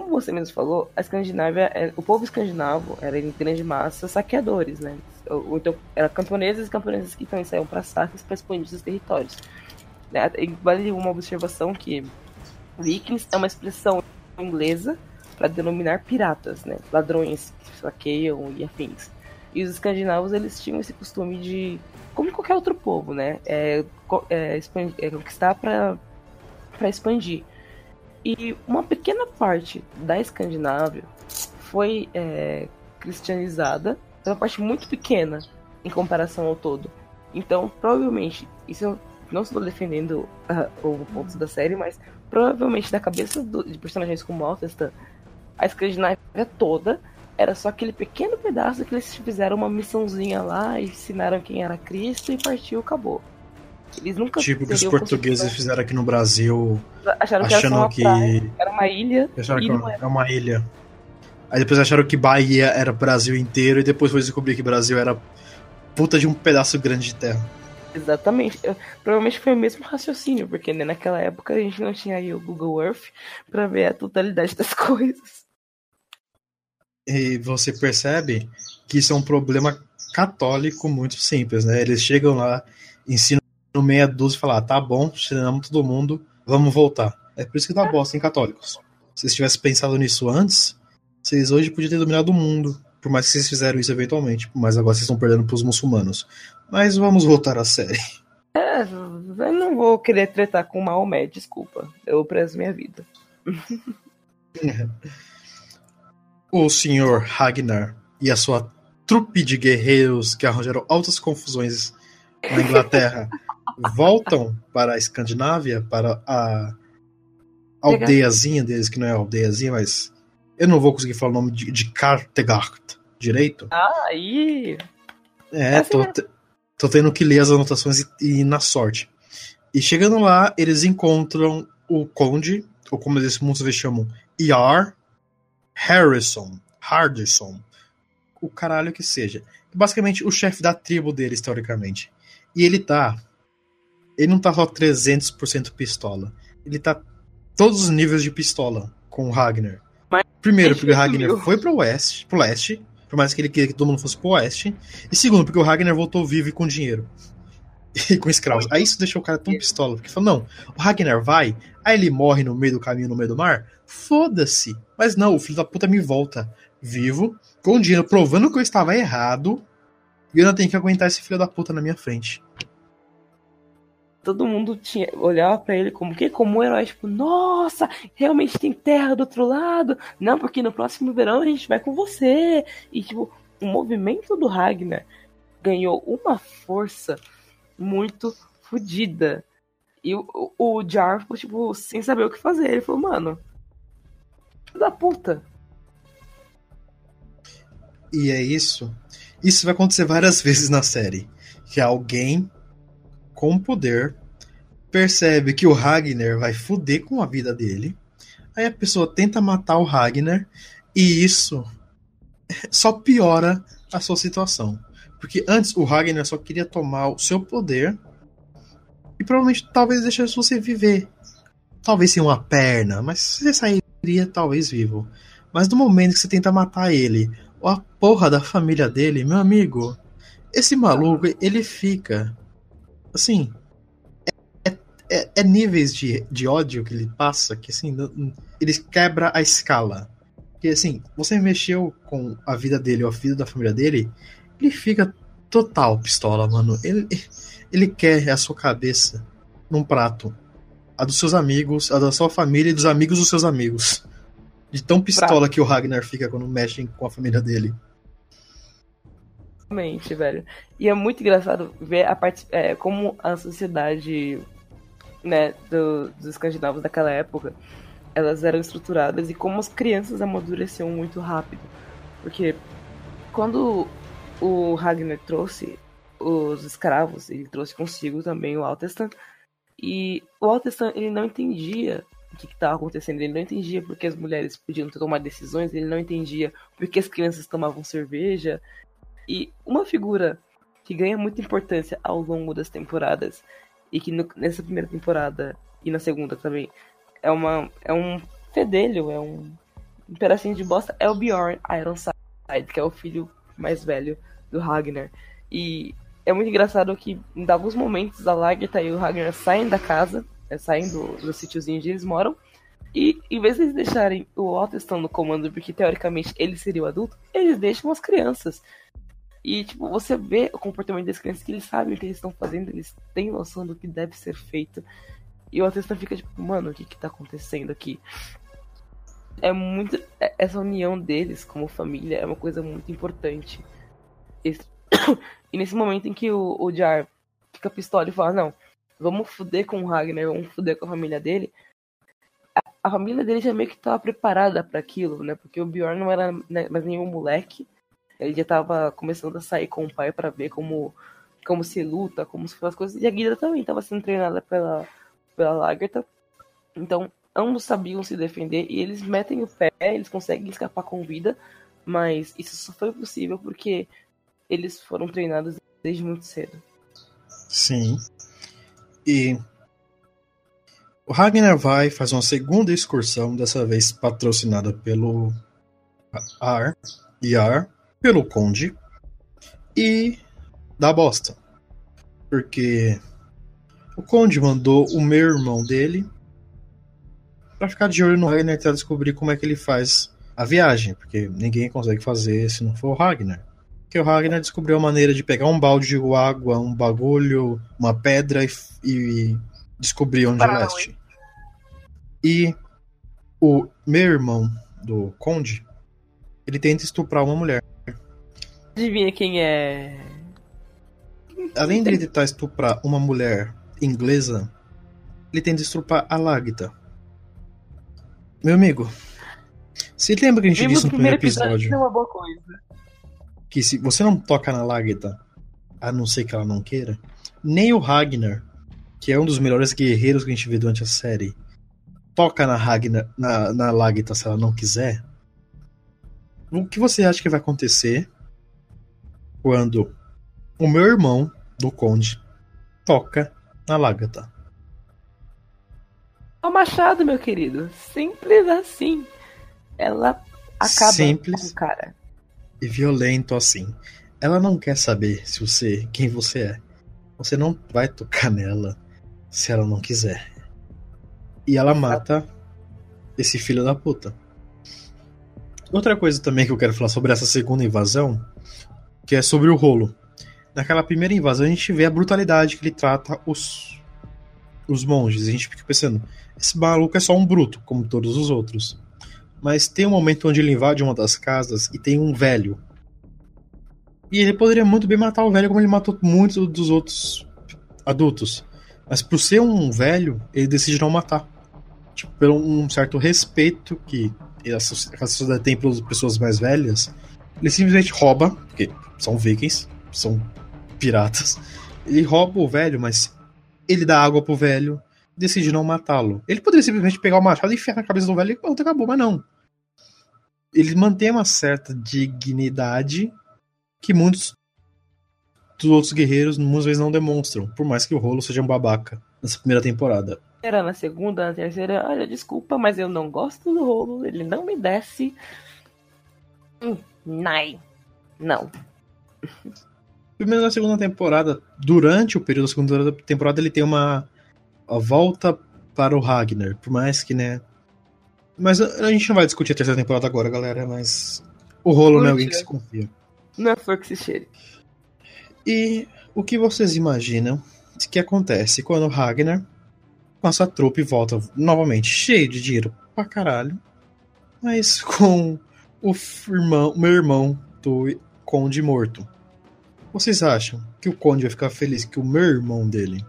Como você mesmo falou, a Escandinávia, é- o povo escandinavo era em grande massa saqueadores, né? Ou, então, era camponeses e camponeses que também saíam para saques para expandir seus territórios. Né? Vale uma observação que vikings é uma expressão inglesa para denominar piratas, né? Ladrões que saqueiam e afins. E os escandinavos, eles tinham esse costume de, como qualquer outro povo, né? É, é, é conquistar para expandir. E uma pequena parte da Escandinávia foi é, cristianizada, é uma parte muito pequena em comparação ao todo. Então, provavelmente, isso não estou defendendo ah, o ponto da série, mas provavelmente na cabeça do- de personagens como Alcestan, a Escandinávia toda era só aquele pequeno pedaço que eles fizeram uma missãozinha lá, ensinaram quem era Cristo e partiu, acabou. Eles nunca Tipo que os portugueses conseguido- fizeram aqui no Brasil, acharam que era que. praia, era uma ilha, Acharam que era. é uma ilha. Aí depois acharam que Bahia era Brasil inteiro e depois foi descobrir que Brasil era puta de um pedaço grande de terra. Exatamente. Eu- provavelmente foi o mesmo raciocínio, porque né, naquela época a gente não tinha aí o Google Earth pra ver a totalidade das *laughs* coisas. E você percebe que isso é um problema católico muito simples, né? Eles chegam lá, ensinam meia dúzia e falam, ah, tá bom, ensinamos todo mundo, vamos voltar. É por isso que dá bosta em católicos. Se vocês tivessem pensado nisso antes, vocês hoje podiam ter dominado o mundo. Por mais que vocês fizeram isso eventualmente. Mas agora vocês estão perdendo pros muçulmanos. Mas vamos voltar à série. É, eu não vou querer tretar com o Maomé, desculpa. Eu prezo minha vida. *laughs* O senhor Ragnar e a sua trupe de guerreiros que arranjaram altas confusões na Inglaterra *laughs* voltam para a Escandinávia, para a aldeiazinha deles, que não é aldeiazinha, mas eu não vou conseguir falar o nome de, de Kartegard direito. Ah, aí. É, tô, é- te- tô tendo que ler as anotações e, e ir na sorte. E chegando lá, eles encontram o conde, ou como eles muitos chamam, E.R. Harrison, Hardison, o caralho que seja. Basicamente, o chefe da tribo deles, teoricamente. E ele tá. Ele não tá só 300% pistola. Ele tá todos os níveis de pistola com o Ragnar. Mas- Primeiro, porque o Ragnar mil. foi pro oeste, pro leste, por mais que ele queria que todo mundo fosse pro oeste. E segundo, porque o Ragnar voltou vivo e com dinheiro. *laughs* E com escravos. Aí isso deixou o cara tão pistola. Porque falou, não, o Ragnar vai, aí ele morre no meio do caminho, no meio do mar. Foda-se. Mas não, o filho da puta me volta vivo, com dinheiro, provando que eu estava errado. E eu ainda tenho que aguentar esse filho da puta na minha frente. Todo mundo tinha, olhava pra ele como que como um herói, tipo, nossa, realmente tem terra do outro lado. Não, porque no próximo verão a gente vai com você. E tipo, o movimento do Ragnar ganhou uma força muito fodida. E o, o, Jar ficou, tipo, sem saber o que fazer. Ele falou, mano, da puta. E é isso. Isso vai acontecer várias *laughs* vezes na série. Que alguém com poder percebe que o Ragnar vai fuder com a vida dele. Aí a pessoa tenta matar o Ragnar. E isso só piora a sua situação. Porque antes o Ragnar só queria tomar o seu poder. E provavelmente talvez deixasse você viver. Talvez sem uma perna, mas você sairia talvez vivo. Mas no momento que você tenta matar ele, ou a porra da família dele, meu amigo, esse maluco, ele fica. Assim. É, é- é níveis de, de ódio que ele passa que, assim, ele quebra a escala. Porque, assim, você mexeu com a vida dele ou a vida da família dele, ele fica total pistola, mano. Ele, ele quer a sua cabeça num prato. A dos seus amigos, a da sua família e dos amigos dos seus amigos. De tão pistola que o Ragnar fica quando mexem com a família dele. Realmente, velho. E é muito engraçado ver a parte, é, como a sociedade né, do- dos escandinavos daquela época elas eram estruturadas e como as crianças amadureciam muito rápido. Porque quando o Ragnar trouxe os escravos, ele trouxe consigo também o Altestan. E o Altestan, ele não entendia o que estava acontecendo, ele não entendia porque as mulheres podiam tomar decisões, ele não entendia porque as crianças tomavam cerveja. E uma figura que ganha muita importância ao longo das temporadas, e que no- nessa primeira temporada e na segunda também, é, uma, é um fedelho, é um, um pedacinho de bosta é o Bjorn Ironside, que é o filho mais velho do Ragnar. E é muito engraçado que em alguns momentos a Lagertha e o Ragnar saem da casa, é, saem do, do sítiozinho onde eles moram, e em vez de deixarem o Otto no comando, porque teoricamente ele seria o adulto, eles deixam as crianças. E, tipo, você vê o comportamento das crianças, que eles sabem o que eles estão fazendo, eles têm noção do que deve ser feito. E o Otto fica tipo, mano, o que que tá acontecendo aqui? É muito. é- Essa união deles como família é uma coisa muito importante. Esse- *coughs* E nesse momento em que o, o Jar fica pistola e fala, não, vamos fuder com o Ragnar, vamos fuder com a família dele. A, a família dele já meio que tava preparada para aquilo, né? Porque o Bjorn não era né, mais nenhum moleque. Ele já tava começando a sair com o pai para ver como, como se luta, como se faz as coisas. E a Guida também tava sendo treinada pela, pela Lagertha. Então, ambos sabiam se defender e eles metem o pé, eles conseguem escapar com vida, mas isso só foi possível porque eles foram treinados desde muito cedo. Sim. E o Ragnar vai fazer uma segunda excursão, dessa vez patrocinada pelo Ar, Yar, pelo Conde, e dá bosta. Porque o Conde mandou o meu irmão dele pra ficar de olho no Ragnar e tentar descobrir como é que ele faz a viagem, porque ninguém consegue fazer se não for o Ragnar. Porque o Ragnar descobriu a maneira de pegar um balde de água, um bagulho, uma pedra e, e descobrir onde é Brau, leste. E o meu irmão do Conde, ele tenta estuprar uma mulher. Adivinha quem é. Além de ele tentar estuprar uma mulher inglesa, ele tenta estuprar a Lagta. Meu amigo, você lembra que a gente Vimos disse no primeiro episódio episódio é uma boa coisa. que se você não toca na Lagta, a não ser que ela não queira, nem o Ragnar, que é um dos melhores guerreiros que a gente vê durante a série, toca na Ragnar, na, na Lagta se ela não quiser, o que você acha que vai acontecer quando o meu irmão do Conde toca na Lagta? O machado, meu querido. Simples assim. Ela acaba Simples. com o cara. e violento assim. Ela não quer saber se você, quem você é. Você não vai tocar nela se ela não quiser. E ela mata esse filho da puta. Outra coisa também que eu quero falar sobre essa segunda invasão, que é sobre o rolo. Naquela primeira invasão a gente vê a brutalidade que ele trata os os monges. A gente fica pensando, esse maluco é só um bruto, como todos os outros. Mas tem um momento onde ele invade uma das casas e tem um velho. E ele poderia muito bem matar o velho como ele matou muitos dos outros adultos. Mas por ser um velho, ele decide não matar. Tipo, pelo um certo respeito que a soci- a sociedade tem pelas pessoas mais velhas, ele simplesmente rouba, porque são vikings, são piratas. Ele rouba o velho, mas ele dá água pro velho, decide não matá-lo. Ele poderia simplesmente pegar o machado e enfiar na cabeça do velho e pronto, acabou, mas não. Ele mantém uma certa dignidade que muitos dos outros guerreiros muitas vezes não demonstram, por mais que o rolo seja um babaca nessa primeira temporada. Era na segunda, na terceira. Olha, desculpa, mas eu não gosto do rolo. Ele não me desce. Hum, Nai. Não. Primeiro na segunda temporada, durante o período da segunda temporada, ele tem uma, volta para o Ragnar, por mais que, né. Mas a, a gente não vai discutir a terceira temporada agora, galera, mas o rolo não é alguém que se confia. Não é que se cheire. E o que vocês imaginam que acontece quando o Ragnar com a sua trupe volta novamente cheio de dinheiro pra caralho, mas com o irmão, o meu irmão do Conde morto? Vocês acham que o Conde vai ficar feliz que o meu irmão dele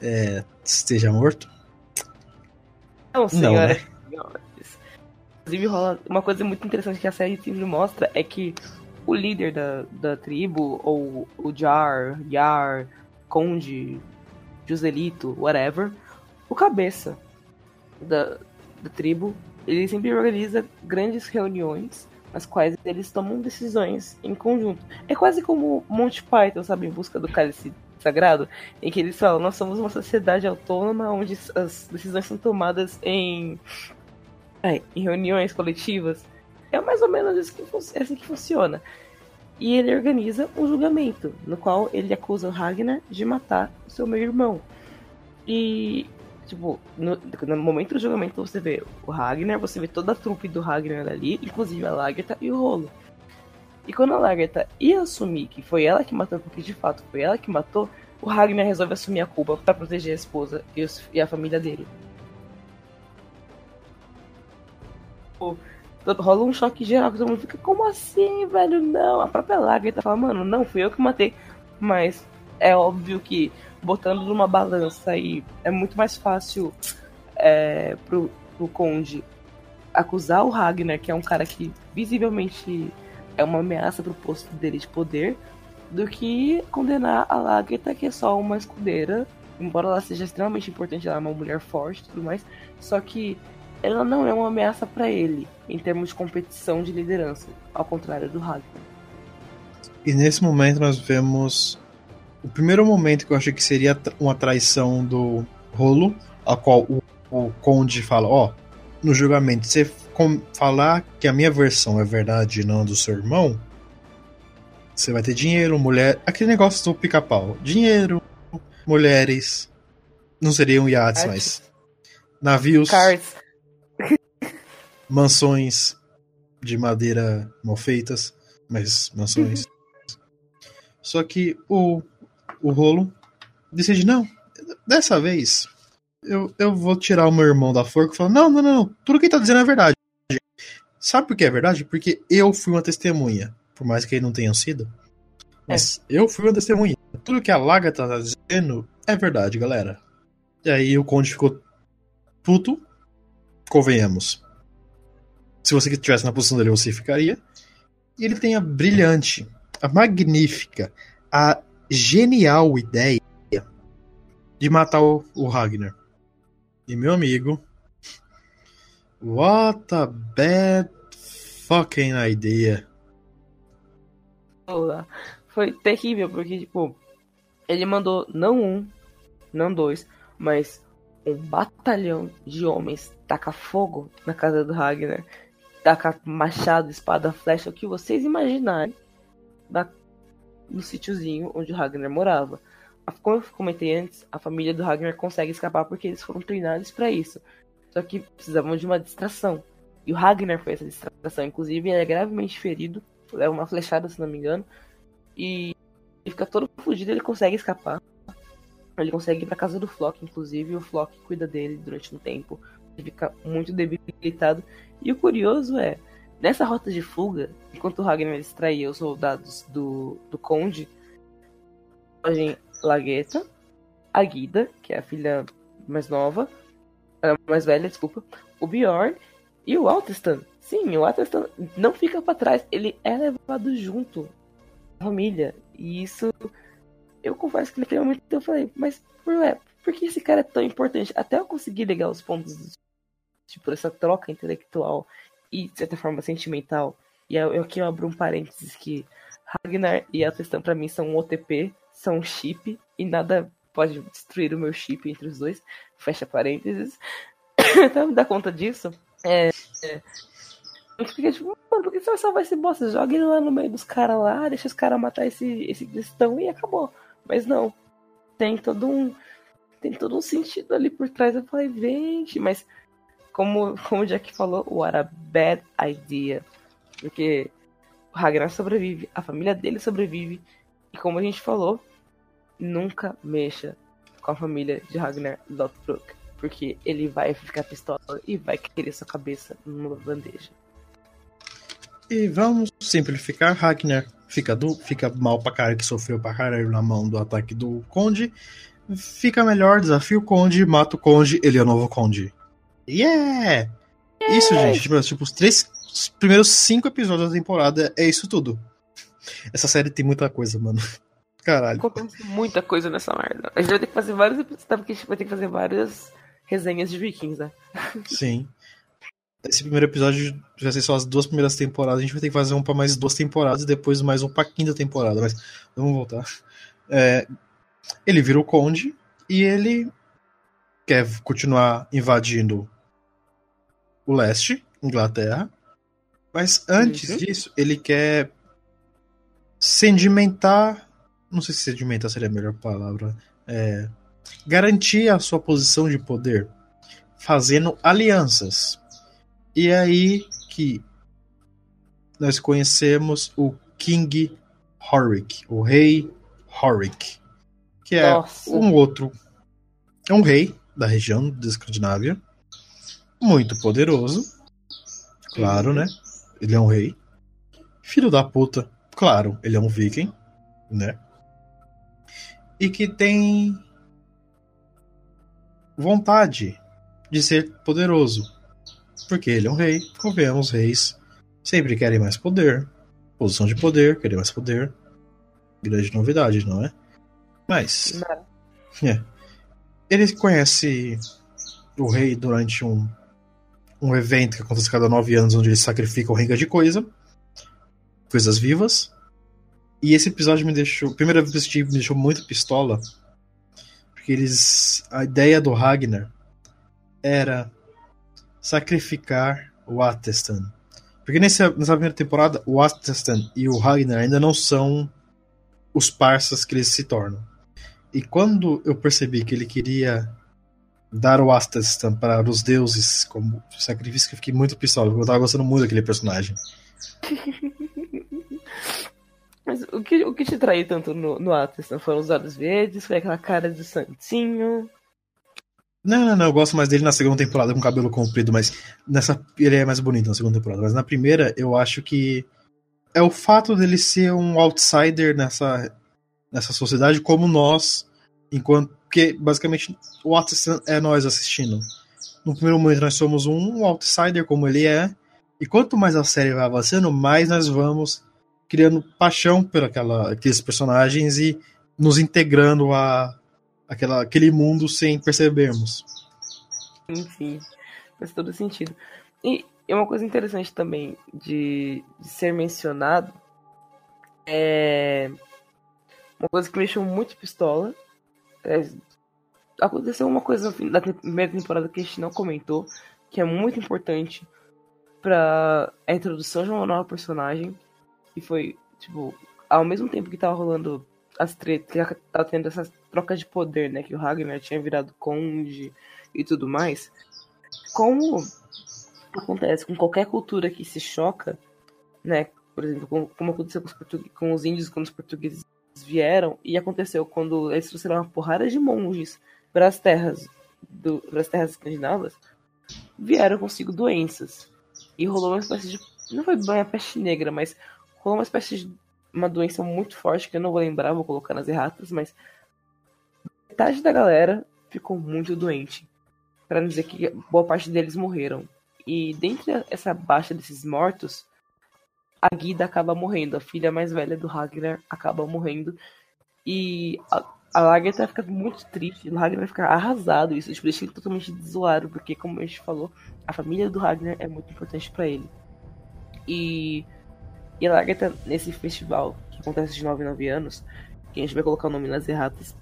é, esteja morto? Não, senhora. né? senhores. Inclusive, rola uma coisa muito interessante que a série sempre mostra é que o líder da, da tribo, ou o Jar, Yar, Conde, Joselito, whatever, o cabeça da, da tribo, ele sempre organiza grandes reuniões nas quais eles tomam decisões em conjunto. É quase como Monty Python, sabe, em busca do cálice sagrado, em que eles falam, nós somos uma sociedade autônoma onde as decisões são tomadas em é, em reuniões coletivas. É mais ou menos isso que é assim que funciona. E ele organiza um julgamento, no qual ele acusa o Ragnar de matar o seu meio-irmão. E, tipo, no, no momento do julgamento você vê o Ragnar, você vê toda a trupe do Ragnar ali, inclusive a Lagertha e o Rolo. E quando a Lagertha ia assumir que foi ela que matou, porque de fato foi ela que matou, o Ragnar resolve assumir a culpa pra proteger a esposa e, os- e a família dele. Pô, rola um choque geral, que todo mundo fica, como assim, velho? Não, a própria Lagertha fala, mano, não, fui eu que matei. Mas é óbvio que botando numa balança aí é muito mais fácil é, pro, pro Conde acusar o Ragnar, que é um cara que visivelmente é uma ameaça pro posto dele de poder, do que condenar a Lagertha, que é só uma escudeira, embora ela seja extremamente importante, ela é uma mulher forte e tudo mais, só que ela não é uma ameaça pra ele em termos de competição de liderança, ao contrário do Ragnar. E nesse momento nós vemos o primeiro momento que eu achei que seria uma traição do rolo, a qual o, o conde fala, ó, no julgamento, você falar que a minha versão é verdade e não do seu irmão, você vai ter dinheiro, mulher, aquele negócio do pica-pau, dinheiro, mulheres, não seriam iates, mas navios, Cards, *laughs* mansões de madeira mal feitas, mas mansões. Só que o, o rolo decide, não, dessa vez eu, eu vou tirar o meu irmão da forca e falar, não, não, não, tudo que ele tá dizendo é verdade. Sabe por que é verdade? Porque eu fui uma testemunha, por mais que ele não tenha sido. Mas eu fui uma testemunha. Tudo que a Laga tá dizendo é verdade, galera. E aí o Conde ficou puto, convenhamos. Se você estivesse na posição dele, você ficaria. E ele tem a brilhante, a magnífica, a genial ideia de matar o, o Ragnar. E meu amigo, what a bad fucking idea. Foi terrível, porque, tipo, ele mandou não um, não dois, mas um batalhão de homens tacar fogo na casa do Ragnar, tacar machado, espada, flecha, o que vocês imaginarem na- no sítiozinho onde o Ragnar morava. Como eu comentei antes, a família do Ragnar consegue escapar porque eles foram treinados pra isso. Só que precisavam de uma distração. E o Ragnar foi essa distração. Inclusive, ele é gravemente ferido leva uma flechada, se não me engano, e ele fica todo fugido, ele consegue escapar. Ele consegue ir pra casa do Flock, inclusive, o Flock cuida dele durante um tempo. Ele fica muito debilitado. E o curioso é, nessa rota de fuga, enquanto o Ragnar distraía os soldados do, do Conde, gente Lagueta, a Guida, que é a filha mais nova, mais velha, desculpa, o Bjorn e o Altestan. Sim, o Altestan não fica pra trás, ele é levado junto à família. E isso, eu confesso que naquele momento eu falei, mas ué, por que esse cara é tão importante? Até eu conseguir ligar os pontos, tipo, essa troca intelectual e, de certa forma, sentimental. E eu, eu aqui eu abro um parênteses que Ragnar e Altestan pra mim são um OTP, são um chip, e nada pode destruir o meu chip entre os dois. Fecha parênteses. Até me dar conta disso. É. é a gente fica tipo, mano, por que você vai salvar esse boss? Joga ele lá no meio dos caras lá, deixa os caras matar esse, esse cristão e acabou. Mas não. Tem todo um. Tem todo um sentido ali por trás. Eu falei, gente, mas como, como o Jack falou, what a bad idea. Porque o Ragnar sobrevive, a família dele sobrevive. E como a gente falou, nunca mexa com a família de Ragnar Lothbrok. Porque ele vai ficar pistola e vai querer sua cabeça numa bandeja. E vamos simplificar, Ragnar fica, do, fica mal pra cara que sofreu pra caralho na mão do ataque do Conde. Fica melhor, desafia o Conde, mata o Conde, ele é o novo Conde. Yeah! Isso, gente, tipo, os três os primeiros cinco episódios da temporada é isso tudo. Essa série tem muita coisa, mano. *laughs* Caralho. Acontece muita coisa nessa merda. A gente vai ter que fazer vários episódios, tá? Porque a gente vai ter que fazer várias resenhas de Vikings, né? *laughs* Sim. Esse primeiro episódio vai ser só as duas primeiras temporadas. A gente vai ter que fazer um pra mais duas temporadas e depois mais um pra quinta temporada. Mas vamos voltar. É, ele vira o Conde e ele quer continuar invadindo o leste, Inglaterra. Mas antes Uhum. disso, ele quer sedimentar. Não sei se sedimentar seria a melhor palavra. É, garantir a sua posição de poder, fazendo alianças. E é aí que nós conhecemos o King Horik, o rei Horik, que é Nossa. um outro. É um rei da região da Escandinávia, muito poderoso, claro, né? Ele é um rei. Filho da puta, claro, ele é um viking, né? E que tem vontade de ser poderoso. Porque ele é um rei, convenhamos, reis sempre querem mais poder. Posição de poder, querer mais poder. Grande novidade, não é? Mas. É. Ele conhece o rei durante um, um evento que acontece a cada nove anos, onde eles sacrificam ringa de coisa. Coisas vivas. E esse episódio me deixou. Primeira vez que me deixou muito pistola. Porque eles. A ideia do Ragnar era sacrificar o Atestan. Porque nessa, nessa primeira temporada, o Atestan e o Ragnar ainda não são os parças que eles se tornam. E quando eu percebi que ele queria dar o Astastan para os deuses como sacrifício, eu fiquei muito pistola, porque eu tava gostando muito daquele personagem. *laughs* Mas o que, o que te traiu tanto no, no Atlas? Foram os olhos verdes? Foi aquela cara de santinho? Não, não, não, eu gosto mais dele na segunda temporada com cabelo comprido, mas nessa ele é mais bonito na segunda temporada. Mas na primeira, eu acho que é o fato dele ser um outsider nessa, nessa sociedade, como nós, enquanto. Porque basicamente o Atlas é nós assistindo. No primeiro momento, nós somos um outsider, como ele é, e quanto mais a série vai avançando, mais nós vamos criando paixão por aquela, aqueles personagens e nos integrando a aquela, aquele mundo sem percebermos. Enfim, faz todo sentido. E uma coisa interessante também de, de ser mencionado é uma coisa que me deixou muito pistola. É, aconteceu uma coisa no fim da primeira temporada que a gente não comentou, que é muito importante pra a introdução de uma nova personagem. E foi, tipo, ao mesmo tempo que tava rolando as tretas, que tava tendo essas trocas de poder, né? Que o Ragnar tinha virado conde e tudo mais. Como acontece com qualquer cultura que se choca, né? Por exemplo, com- como aconteceu com os, com os índios quando os portugueses vieram, e aconteceu quando eles trouxeram uma porrada de monges para as terras do, para as terras escandinavas, vieram consigo doenças. E rolou uma espécie de. Não foi bem a peste negra, mas rolou uma espécie de uma doença muito forte que eu não vou lembrar, vou colocar nas erratas, mas metade da galera ficou muito doente. Pra não dizer que boa parte deles morreram. E dentre essa baixa desses mortos, a Guida acaba morrendo. A filha mais velha do Ragnar acaba morrendo. E a Lagertha fica muito triste. O Ragnar fica arrasado. Isso tipo, deixa ele totalmente desolado. Porque, como a gente falou, a família do Ragnar é muito importante pra ele. E, e a Lagertha, nesse festival, que acontece de 9 em 9 anos, que a gente vai colocar o nome nas erratas,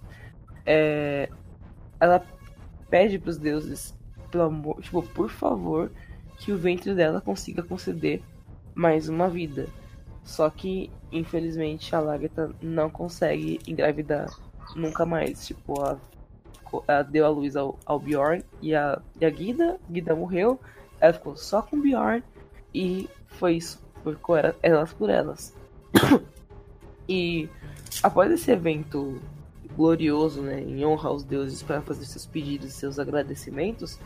é, ela pede pros deuses, pelo amor, tipo, por favor, que o ventre dela consiga conceder mais uma vida. Só que, infelizmente, a Lagertha não consegue engravidar nunca mais. Tipo, ficou- ela deu a luz ao, ao Bjorn e a, e a Guida. Guida morreu. Ela ficou só com o Bjorn. E foi isso. Ficou era- elas por elas. *coughs* e após esse evento glorioso, né, em honra aos deuses para fazer seus pedidos e seus agradecimentos,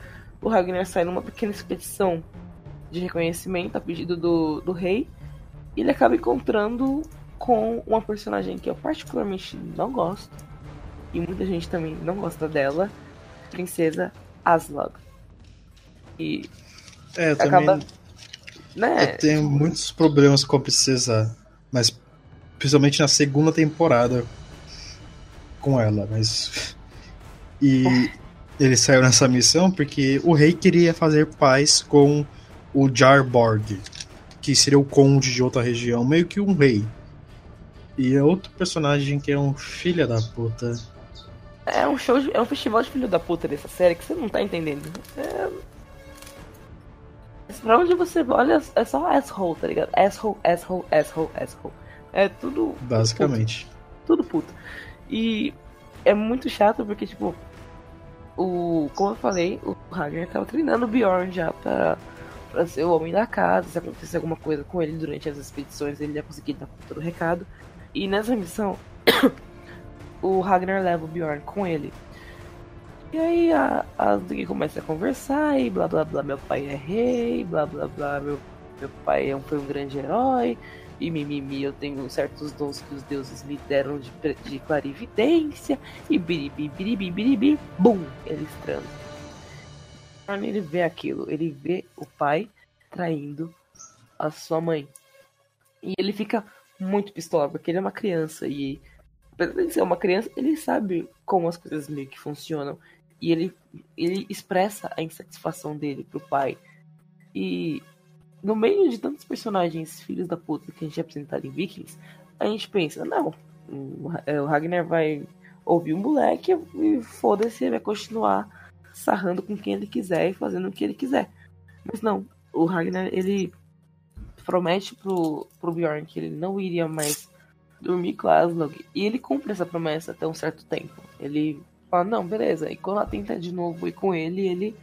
o Ragnar sai numa pequena expedição de reconhecimento a pedido do, do rei. E ele acaba encontrando com uma personagem que eu particularmente não gosto. E muita gente também não gosta dela. Princesa Aslag. E, É, eu também Acaba- né, eu tenho muitos problemas com a princesa, mas principalmente na segunda temporada com ela, mas *laughs* e ele saiu nessa missão porque o rei queria fazer paz com o Jarborg, que seria o conde de outra região, meio que um rei. E é outro personagem que é um filho da puta. É um show, de- é um festival de filho da puta dessa série que você não tá entendendo. É, Pra onde você olha, é só asshole, tá ligado? Asshole, asshole, asshole, asshole. É tudo. Basicamente. Tudo puto. E é muito chato porque, tipo, o. Como eu falei, o Ragnar tava treinando o Bjorn já pra, pra ser o homem da casa. Se acontecer alguma coisa com ele durante as expedições, ele ia conseguir dar todo o recado. E nessa missão, *coughs* o Ragnar leva o Bjorn com ele. E aí a, a Duggy começa a conversar e blá blá blá, meu pai é rei, blá blá blá, meu, meu pai é um- foi um grande herói, e mimimi, eu tenho certos dons que os deuses me deram de, de clarividência, e biribi, biribi, biribi, bum, eles transam. Quando ele vê aquilo, ele vê o pai traindo a sua mãe. E ele fica muito pistola, porque ele é uma criança, e apesar ser uma criança, ele sabe como as coisas meio que funcionam. E ele, ele expressa a insatisfação dele pro pai. E no meio de tantos personagens filhos da puta que a gente é apresentado em Vikings, a gente pensa, não, o é, o Ragnar vai ouvir um moleque e foda-se, vai continuar sarrando com quem ele quiser e fazendo o que ele quiser. Mas não, o Ragnar, ele promete pro, pro Bjorn que ele não iria mais dormir com a Aslog. E ele cumpre essa promessa até um certo tempo. Ele fala, não, beleza. E quando ela tenta de novo ir com ele, ele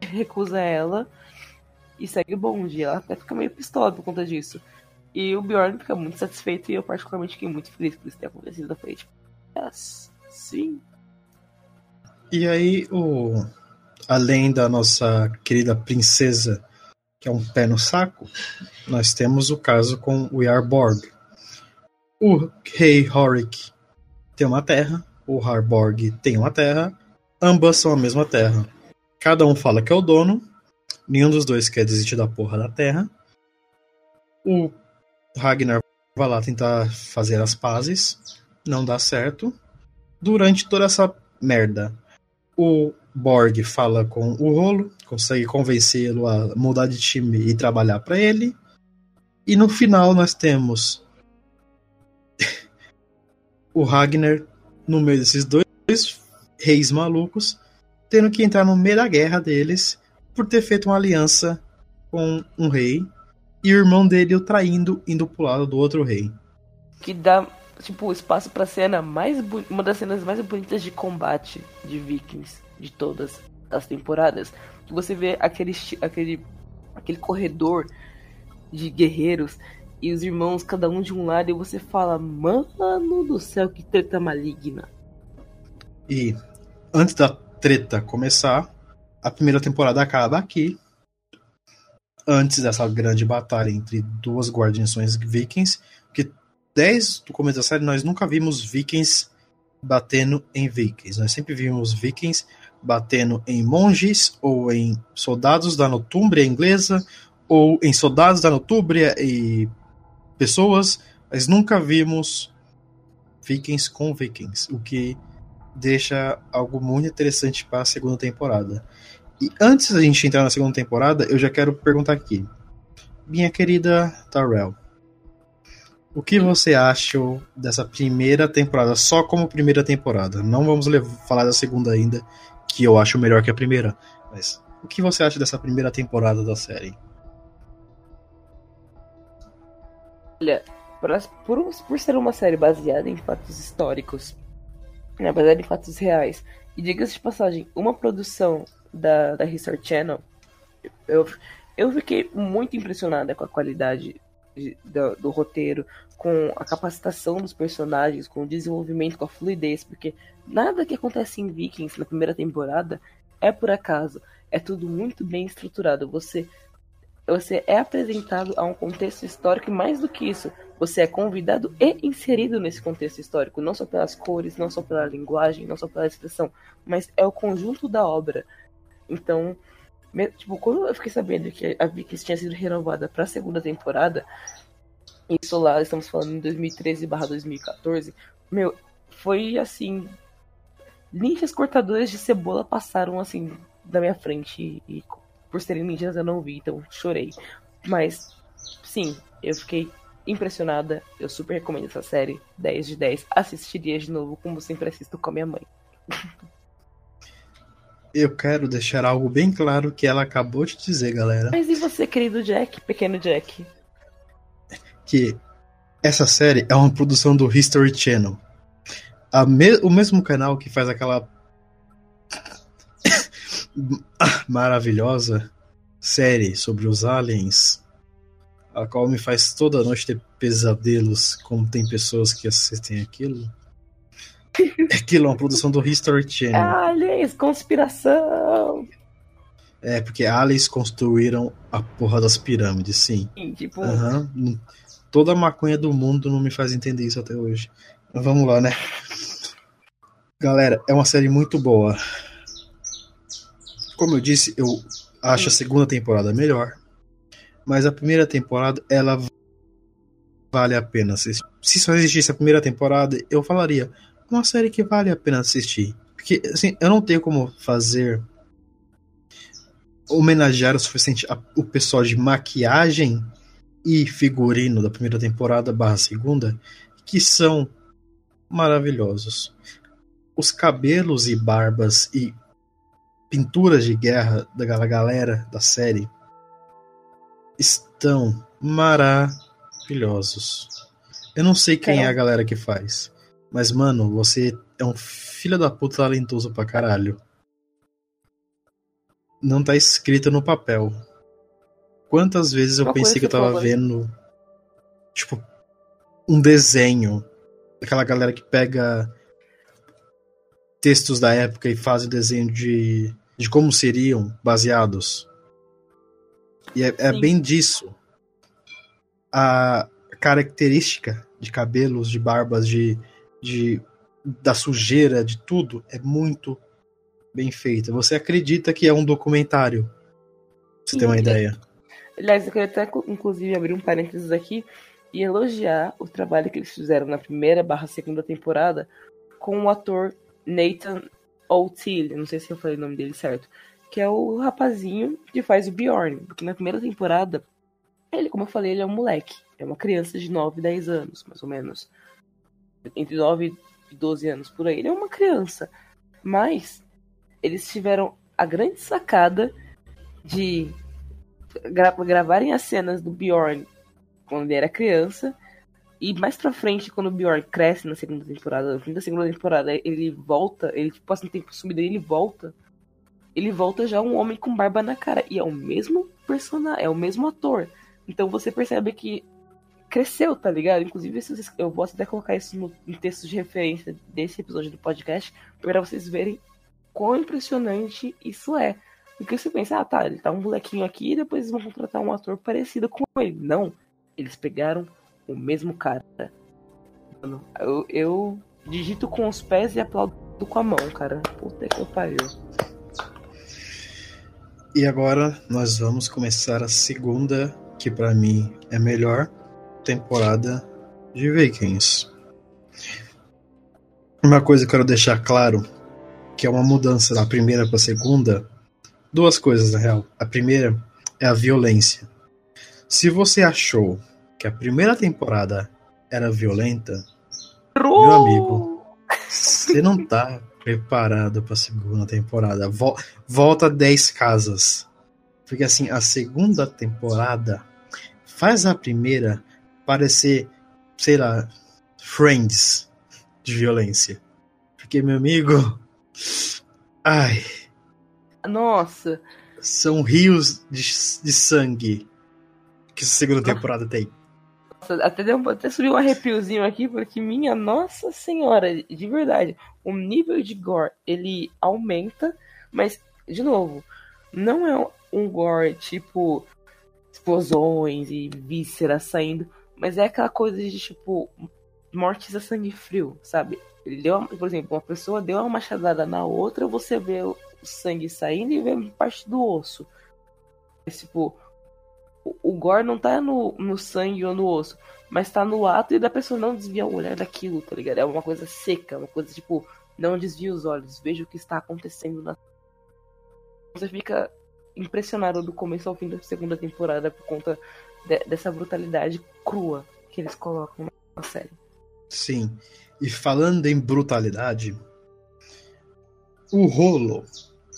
recusa ela e segue o bonde. Ela até fica meio pistola por conta disso. E o Bjorn fica muito satisfeito e eu particularmente fiquei muito feliz por isso ter acontecido. Eu falei, tipo, yes, sim. E aí, o... além da nossa querida princesa, que é um pé no saco, nós temos o caso com o Yarborg. O rei Horik tem uma terra, o Harborg tem uma terra, ambas são a mesma terra. Cada um fala que é o dono, nenhum dos dois quer desistir da porra da terra. O Ragnar vai lá tentar fazer as pazes, não dá certo. Durante toda essa merda, o Borg fala com o Rolo, consegue convencê-lo a mudar de time e trabalhar para ele. E no final nós temos o Ragnar no meio desses dois reis malucos, tendo que entrar no meio da guerra deles por ter feito uma aliança com um rei e o irmão dele o traindo indo pro lado do outro rei. Que dá, tipo, espaço pra cena mais uma das cenas mais bonitas de combate de Vikings de todas as temporadas. Você vê aquele, aquele, aquele corredor de guerreiros e os irmãos, cada um de um lado, e você fala, mano do céu, que treta maligna. E antes da treta começar, a primeira temporada acaba aqui. Antes dessa grande batalha entre duas guarnições vikings, que desde o começo da série nós nunca vimos vikings batendo em vikings. Nós sempre vimos vikings batendo em monges ou em soldados da Notúmbria inglesa ou em soldados da Notúmbria e pessoas, mas nunca vimos vikings com vikings, o que deixa algo muito interessante para a segunda temporada. E antes da gente entrar na segunda temporada, eu já quero perguntar aqui. Minha querida Tarell, o que você achou dessa primeira temporada, só como primeira temporada? Não vamos falar da segunda ainda, que eu acho melhor que a primeira. Mas o que você acha dessa primeira temporada da série? Olha, por, por, por ser uma série baseada em fatos históricos, né, baseada em fatos reais, e diga-se de passagem, uma produção da, da History Channel, eu, eu fiquei muito impressionada com a qualidade de- do, do roteiro, com a capacitação dos personagens, com o desenvolvimento, com a fluidez, porque nada que acontece em Vikings na primeira temporada é por acaso. É tudo muito bem estruturado. Você você é apresentado a um contexto histórico e mais do que isso, você é convidado e inserido nesse contexto histórico, não só pelas cores, não só pela linguagem, não só pela expressão, mas é o conjunto da obra. Então, tipo, quando eu fiquei sabendo que a Vikings tinha sido renovada para a segunda temporada, isso lá, estamos falando em 2013/2014, meu, foi assim, ninjas cortadores de cebola passaram assim da minha frente e por serem ninjas eu não vi, então chorei. Mas, sim, eu fiquei impressionada. Eu super recomendo essa série. 10 de 10. Assistiria de novo, como sempre assisto com a minha mãe. eu quero deixar algo bem claro que ela acabou de dizer, galera. Mas e você, querido Jack, pequeno Jack? que essa série é uma produção do History Channel. A me- o mesmo canal que faz aquela *coughs* maravilhosa série sobre os aliens, a qual me faz toda noite ter pesadelos como tem pessoas que assistem aquilo. *laughs* Aquilo é uma produção do History Channel. Aliens, conspiração! É, porque aliens construíram a porra das pirâmides, sim. Tipo, Aham. Não- Toda a maconha do mundo não me faz entender isso até hoje. Mas vamos lá, né? Galera, é uma série muito boa. Como eu disse, eu acho a segunda temporada melhor. Mas a primeira temporada, ela vale a pena assistir. Se só existisse a primeira temporada, eu falaria uma série que vale a pena assistir. Porque, assim, eu não tenho como fazer homenagear o suficiente a- o pessoal de maquiagem e figurino da primeira temporada barra segunda, que são maravilhosos. Os cabelos e barbas e pinturas de guerra da gal- galera da série estão maravilhosos. Eu não sei quem é a galera que faz, mas mano, você é um filho da puta talentoso pra caralho. Não tá escrito no papel. Quantas vezes eu Uma pensei que eu tava vendo, tipo, um desenho. Aquela galera que pega textos da época e faz o desenho de, de como seriam baseados. E é, é Sim. bem disso. A característica de cabelos, de barbas, de, de da sujeira, de tudo, é muito bem feita. Você acredita que é um documentário. Pra você ter uma Sim. ideia. Aliás, eu queria até, inclusive, abrir um parênteses aqui e elogiar o trabalho que eles fizeram na primeira barra segunda temporada com o ator Nathan O'Teal, não sei se eu falei o nome dele certo, que é o rapazinho que faz o Bjorn, porque na primeira temporada, ele, como eu falei, ele é um moleque, é uma criança de 9, 10 anos, mais ou menos. Entre 9 e 12 anos por aí, ele é uma criança. Mas eles tiveram a grande sacada de gra- gravarem as cenas do Bjorn quando ele era criança. E mais pra frente, quando o Bjorn cresce na segunda temporada, no fim da segunda temporada, ele volta, ele tipo, passa um tempo sumido, ele volta. Ele volta já um homem com barba na cara. E é o mesmo personagem, é o mesmo ator. Então você percebe que cresceu, tá ligado? Inclusive, eu posso até colocar isso no, em textos de referência desse episódio do podcast, pra vocês verem quão impressionante isso é. Porque você pensa, ah tá, ele tá um molequinho aqui e depois eles vão contratar um ator parecido com ele. Não, eles pegaram o mesmo cara. Mano, eu, eu digito com os pés e aplaudo com a mão, cara. Puta que eu pariu. E agora nós vamos começar a segunda, que pra mim é a melhor temporada de Vikings. Uma coisa que eu quero deixar claro, que é uma mudança da primeira pra segunda, duas coisas na real. A primeira é a violência. Se você achou que a primeira temporada era violenta, Meu amigo. você não tá preparado pra segunda temporada. Vol- volta 10 casas. Porque assim, a segunda temporada faz a primeira parecer, sei lá, Friends de violência. Porque, meu amigo. Ai, Nossa, são rios de, de sangue que essa segunda temporada tem. Nossa, até, deu, até subiu um arrepiozinho aqui, porque minha nossa senhora, de verdade, o nível de gore, ele aumenta, mas, de novo, não é um gore tipo explosões e vísceras saindo, mas é aquela coisa de, tipo, mortes a sangue frio, sabe? Ele deu, por exemplo, uma pessoa deu uma machadada na outra, você vê o sangue saindo e vê parte do osso. Tipo, o, gore não tá no, no sangue ou no osso, mas tá no ato e da pessoa não desviar o olhar daquilo, tá ligado? É uma coisa seca, uma coisa tipo, não desvia os olhos, veja o que está acontecendo na. Você fica impressionado do começo ao fim da segunda temporada por conta de- dessa brutalidade crua que eles colocam na série. Sim. E falando em brutalidade, o rolo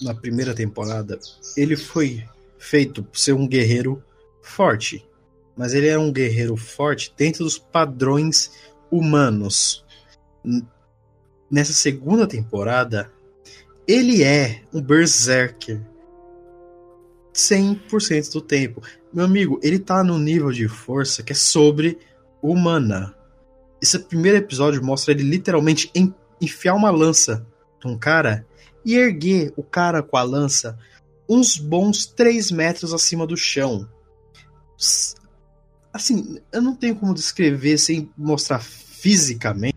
na primeira temporada, ele foi feito por ser um guerreiro forte. Mas ele é um guerreiro forte dentro dos padrões humanos. Nessa segunda temporada, ele é um berserker 100% do tempo. Meu amigo, ele tá num nível de força que é sobre humana. Esse primeiro episódio mostra ele literalmente en- enfiar uma lança num cara e erguer o cara com a lança uns bons 3 metros acima do chão. Assim, eu não tenho como descrever sem mostrar fisicamente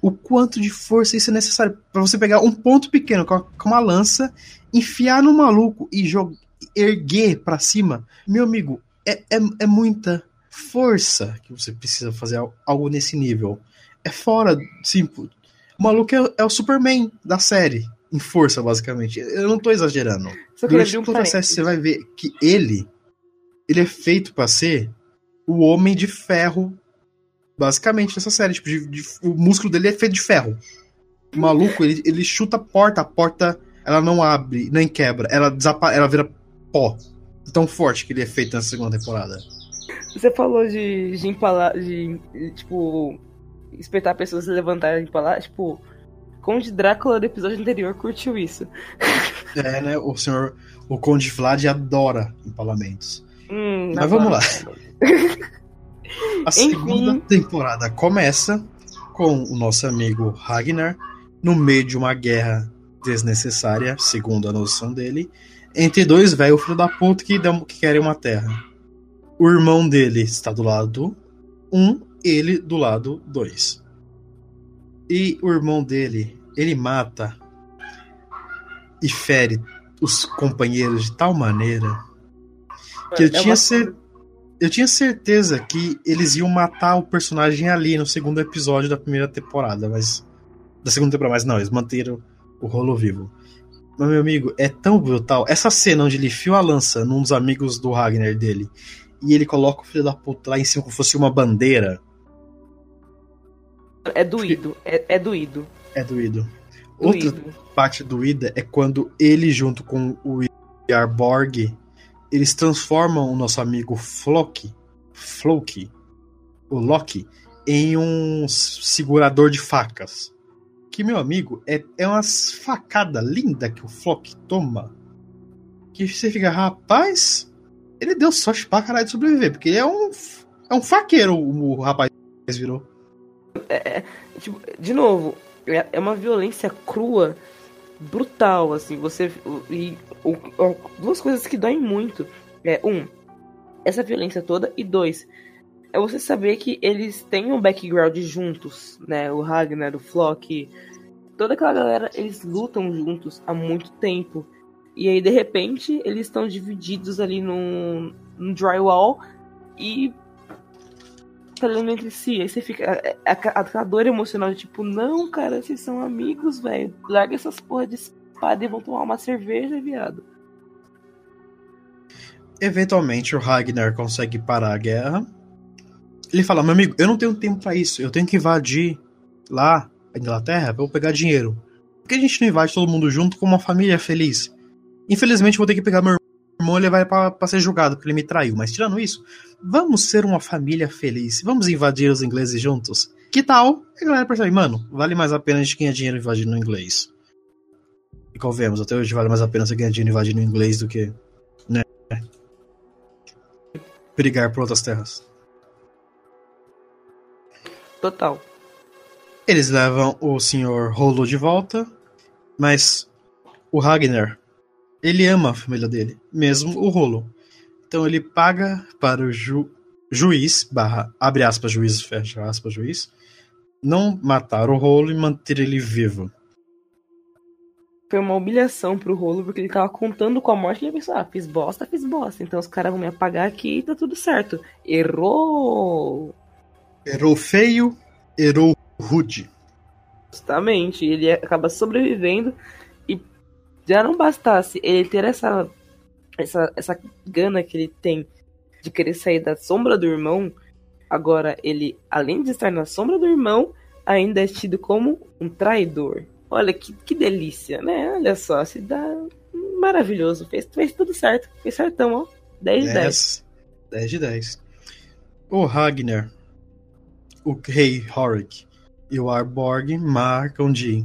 o quanto de força isso é necessário para você pegar um ponto pequeno com uma lança, enfiar no maluco e jogar, erguer pra cima. Meu amigo, é, é, é muita força que você precisa fazer al- algo nesse nível. É fora, sim, o maluco é, é o Superman da série, em força, basicamente. Eu não tô exagerando. Durante um série parênteses. você vai ver que ele ele é feito pra ser o homem de ferro basicamente nessa série, tipo, de- de- o músculo dele é feito de ferro. O maluco, ele, ele chuta a porta, a porta ela não abre, nem quebra, ela desapa ela vira pó. Tão forte que ele é feito nessa segunda temporada. Você falou de, de empalar, de, de, tipo, espetar pessoas e levantar e empalar, tipo, Conde Drácula do episódio anterior curtiu isso. É, né? O senhor, o Conde Vlad adora empalamentos. Hum, Mas vamos lá. *laughs* A Enfim. segunda temporada começa com o nosso amigo Ragnar no meio de uma guerra desnecessária, segundo a noção dele, entre dois velhos filho da puta que, dão- que querem uma terra. O irmão dele está do lado 1, um, ele do lado 2. E o irmão dele, ele mata e fere os companheiros de tal maneira que eu É tinha uma- cer- eu tinha certeza que eles iam matar o personagem ali no segundo episódio da primeira temporada, mas da segunda temporada, mas não, eles manteram o rolo vivo. Mas meu amigo, é tão brutal. Essa cena onde ele fia a lança num dos amigos do Ragnar dele e ele coloca o filho da puta lá em cima como se fosse uma bandeira, É doído, é, é doído. é doído. Outra doído. parte doída é quando ele, junto com o Yarborg, eles transformam o nosso amigo Floki, Floki, o Loki, em um segurador de facas. Que, meu amigo, é, é uma facada linda que o Floki toma. Que você fica, rapaz, ele deu sorte pra caralho de sobreviver, porque ele é um, é um faqueiro, o, o rapaz virou. Tipo, de novo, é é uma violência crua, brutal, assim. Você. E duas coisas que doem muito. É, um, essa violência toda, e dois, é você saber que eles têm um background juntos, né? O Ragnar, o Flock, toda aquela galera, eles lutam juntos há muito tempo. E aí, de repente, eles estão divididos ali num, num drywall e falando entre si. Aí você fica. A, a, aquela dor emocional de tipo, não, cara, vocês são amigos, velho. Larga essas porra de espada e vão tomar uma cerveja, viado. Eventualmente o Ragnar consegue parar a guerra. Ele fala: Meu amigo, eu não tenho tempo pra isso. Eu tenho que invadir lá a Inglaterra pra eu pegar dinheiro. Por que a gente não invade todo mundo junto com uma família feliz? Infelizmente, vou ter que pegar meu irmão levar ele pra, pra ser julgado, porque ele me traiu. Mas tirando isso, vamos ser uma família feliz. Vamos invadir os ingleses juntos. Que tal? E a galera percebe: Mano, vale mais a pena a gente ganhar dinheiro invadindo o inglês. E convenhamos, até hoje vale mais a pena você ganhar dinheiro invadindo o inglês do que brigar por outras terras. Total. Eles levam o Sr. Rolo de volta, mas o Ragnar, ele ama a família dele, mesmo o Rolo. Então ele paga para o ju juiz, barra, abre aspas, juiz, fecha aspas, juiz, não matar o Rolo e manter ele vivo. Foi uma humilhação pro rolo, porque ele tava contando com a morte e ele pensou, ah, fiz bosta, fiz bosta. Então os caras vão me apagar aqui e tá tudo certo. Errou! Errou feio, errou rude. Justamente, ele acaba sobrevivendo já não bastasse ele ter essa, essa, essa gana que ele tem de querer sair da sombra do irmão, agora ele, além de estar na sombra do irmão, ainda é tido como um traidor. Olha que, que delícia, né? Olha só, se dá maravilhoso. Fez, fez tudo certo. Fez certão, ó. 10 de 10. 10. 10 de 10. O Ragnar, o rei Horik e o Arborg marcam de,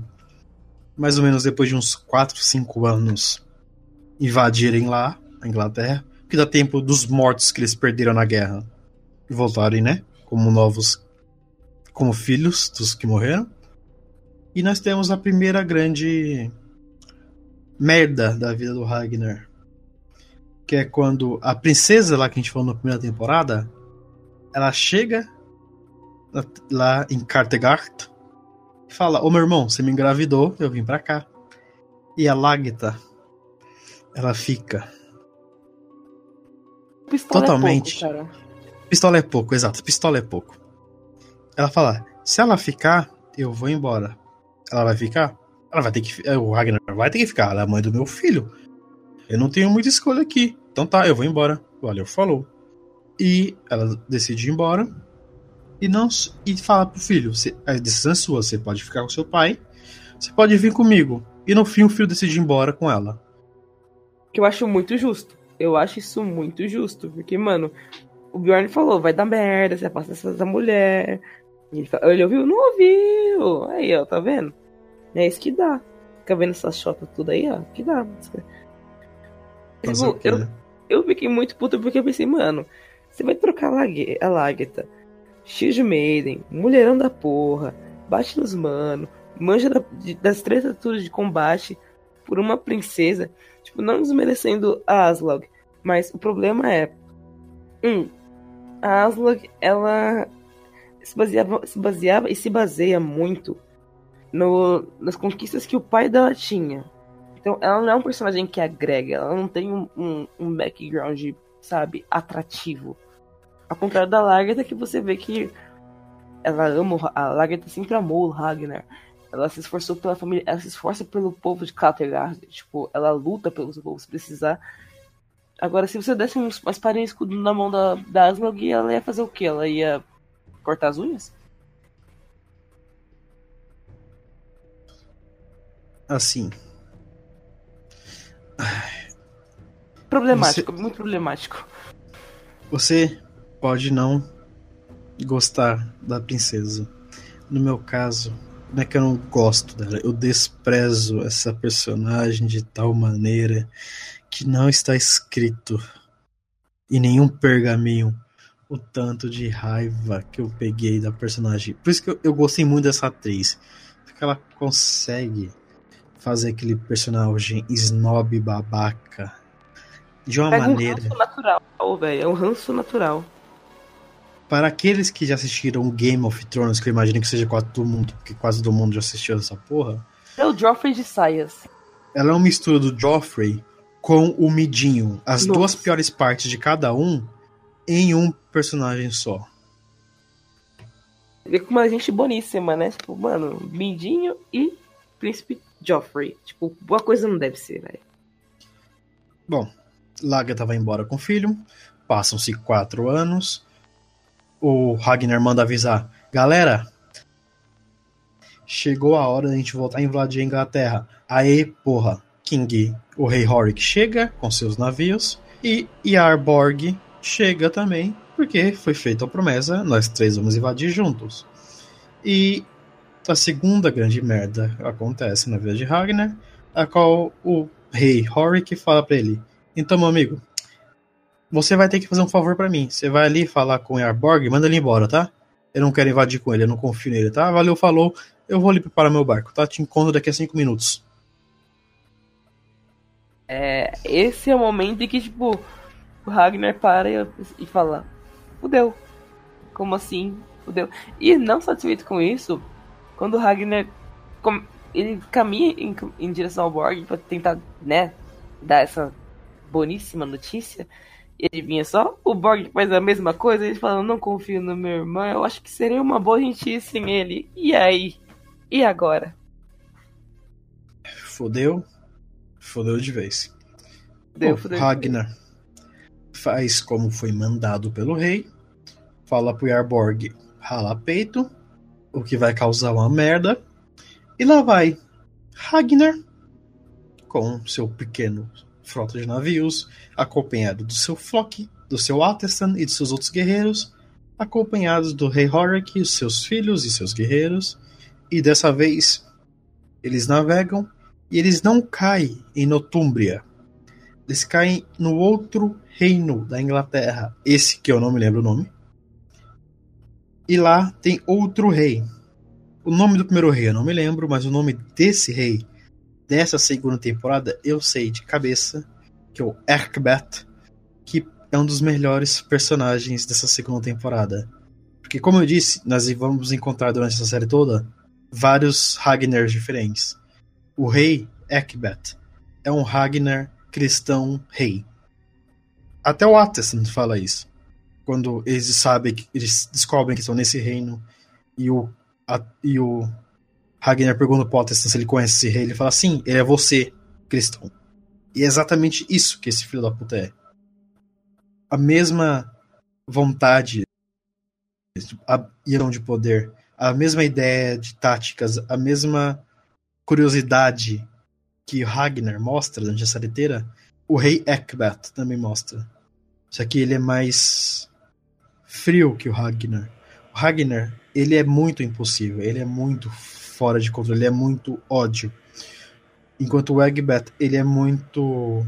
mais ou menos depois de uns 4, 5 anos, invadirem lá a Inglaterra, que dá tempo dos mortos que eles perderam na guerra voltarem, né? Como novos, como filhos dos que morreram. E nós temos a primeira grande merda da vida do Ragnar. Que é quando a princesa lá que a gente falou na primeira temporada, ela chega lá- em Cartegart e fala: Ô meu irmão, você me engravidou, eu vim pra cá. E a Lagta, ela fica. Pistola Totalmente. É pouco. Pistola é pouco, exato, pistola é pouco. Ela fala: se ela ficar, eu vou embora. Ela vai ficar? Ela vai ter que. O Ragnar vai ter que ficar, ela é a mãe do meu filho. Eu não tenho muita escolha aqui. Então tá, eu vou embora. Valeu, falou. E ela decide ir embora. E não e fala pro filho: "Cê- a decisão é sua, você pode ficar com seu pai, você pode vir comigo. E no fim o filho decide ir embora com ela. Que eu acho muito justo. Eu acho isso muito justo. Porque, mano, o Bjorn falou, vai dar merda, você afasta essa mulher. E ele, ele ouviu? Não ouviu. Aí, ó, tá vendo? É isso que dá. Fica vendo essas chotas tudo aí, ó. Que dá. Tipo, eu, eu fiquei muito puto porque eu pensei, mano, você vai trocar a Lague- a Lagerta, X de Maiden, mulherão da porra, bate nos mano, manja da- de- das três alturas de combate por uma princesa, tipo, não desmerecendo a Aslog, mas o problema é, um, a Aslog, ela se baseava, se baseava e se baseia muito no, nas conquistas que o pai dela tinha. Então, ela não é um personagem que agrega, ela não tem um, um, um background, sabe, atrativo. Ao contrário da Lagertha, que você vê que ela ama, a Lagertha sempre amou o Ragnar. Ela se esforçou pela família, ela se esforça pelo povo de Kattegat, tipo, ela luta pelo seu povo se precisar. Agora, se você desse uns, umas parinhas escudo na mão da, da Aslog, ela ia fazer o quê? Ela ia cortar as unhas? Assim, Problemático, muito problemático. Você pode não gostar da princesa. No meu caso, não é que eu não gosto dela, eu desprezo essa personagem de tal maneira que não está escrito em nenhum pergaminho o tanto de raiva que eu peguei da personagem. Por isso que eu, eu gostei muito dessa atriz. Porque ela consegue fazer aquele personagem snob babaca de uma Pega um maneira. ranço natural, velho. É um ranço natural. Para aqueles que já assistiram Game of Thrones, que eu imagino que seja quase todo mundo, porque quase todo mundo já assistiu essa porra, É o Joffrey de saias. ela é uma mistura do Joffrey com o Midinho. As Nossa. duas piores partes de cada um em um personagem só. Vê com uma gente boníssima, né? Tipo, mano, Mindinho e Príncipe Joffrey. Tipo, boa coisa não deve ser, velho. Bom, Lagertha vai embora com o filho. Passam-se quatro anos. O Ragnar manda avisar: Galera, chegou a hora da gente voltar a invadir a Inglaterra. Aí, porra, King, o rei Horik chega com seus navios. E Yarborg chega também, porque foi feita a promessa: nós três vamos invadir juntos. E a segunda grande merda acontece na vida de Ragnar, a qual o rei Horik fala pra ele: Então, meu amigo, você vai ter que fazer um favor pra mim. Você vai ali falar com o Yarborg, manda ele embora, tá? Eu não quero invadir com ele, eu não confio nele, tá? Valeu, falou. Eu vou ali preparar meu barco, tá? Te encontro daqui a cinco minutos. É, esse é o momento em que, tipo, o Ragnar para e, e fala: Fudeu. Como assim? Fudeu. E não satisfeito com isso, quando o Ragnar ele caminha em, em direção ao Borg pra tentar, né, dar essa boníssima notícia, e ele vinha só, o Borg faz a mesma coisa, ele fala: Não confio no meu irmão, eu acho que seria uma boa gente ir sem ele. E aí? E agora? Fodeu. Fodeu de vez. Fudeu, O fudeu. Ragnar faz como foi mandado pelo rei. Fala pro Yarborg rala peito, o que vai causar uma merda. E lá vai Ragnar, com seu pequeno frota de navios, acompanhado do seu Flock, do seu Atestan e de seus outros guerreiros, acompanhados do rei Horik, os seus filhos e seus guerreiros, e dessa vez eles navegam e eles não caem em Notúmbria. Eles caem no outro reino da Inglaterra, esse que eu não me lembro o nome. E lá tem outro rei. O nome do primeiro rei eu não me lembro, mas o nome desse rei dessa segunda temporada eu sei de cabeça, que é o Erkbeth, que é um dos melhores personagens dessa segunda temporada. Porque, como eu disse, nós vamos encontrar durante essa série toda vários Ragnars diferentes. O rei Ekbeth é um Ragnar cristão rei. Até o Atestan fala isso. Quando eles sabem eles descobrem que estão nesse reino e o, a, e o Ragnar pergunta pro Atestan se ele conhece esse rei, ele fala sim, ele é você, cristão. E é exatamente isso que esse filho da puta é. A mesma vontade, a irão de poder, a mesma ideia de táticas, a mesma curiosidade que Ragnar mostra durante a série inteira, o rei Ekbat também mostra. Só que ele é mais frio que o Ragnar. O Ragnar, ele é muito impossível, ele é muito fora de controle, ele é muito ódio. Enquanto o Egbert, ele é muito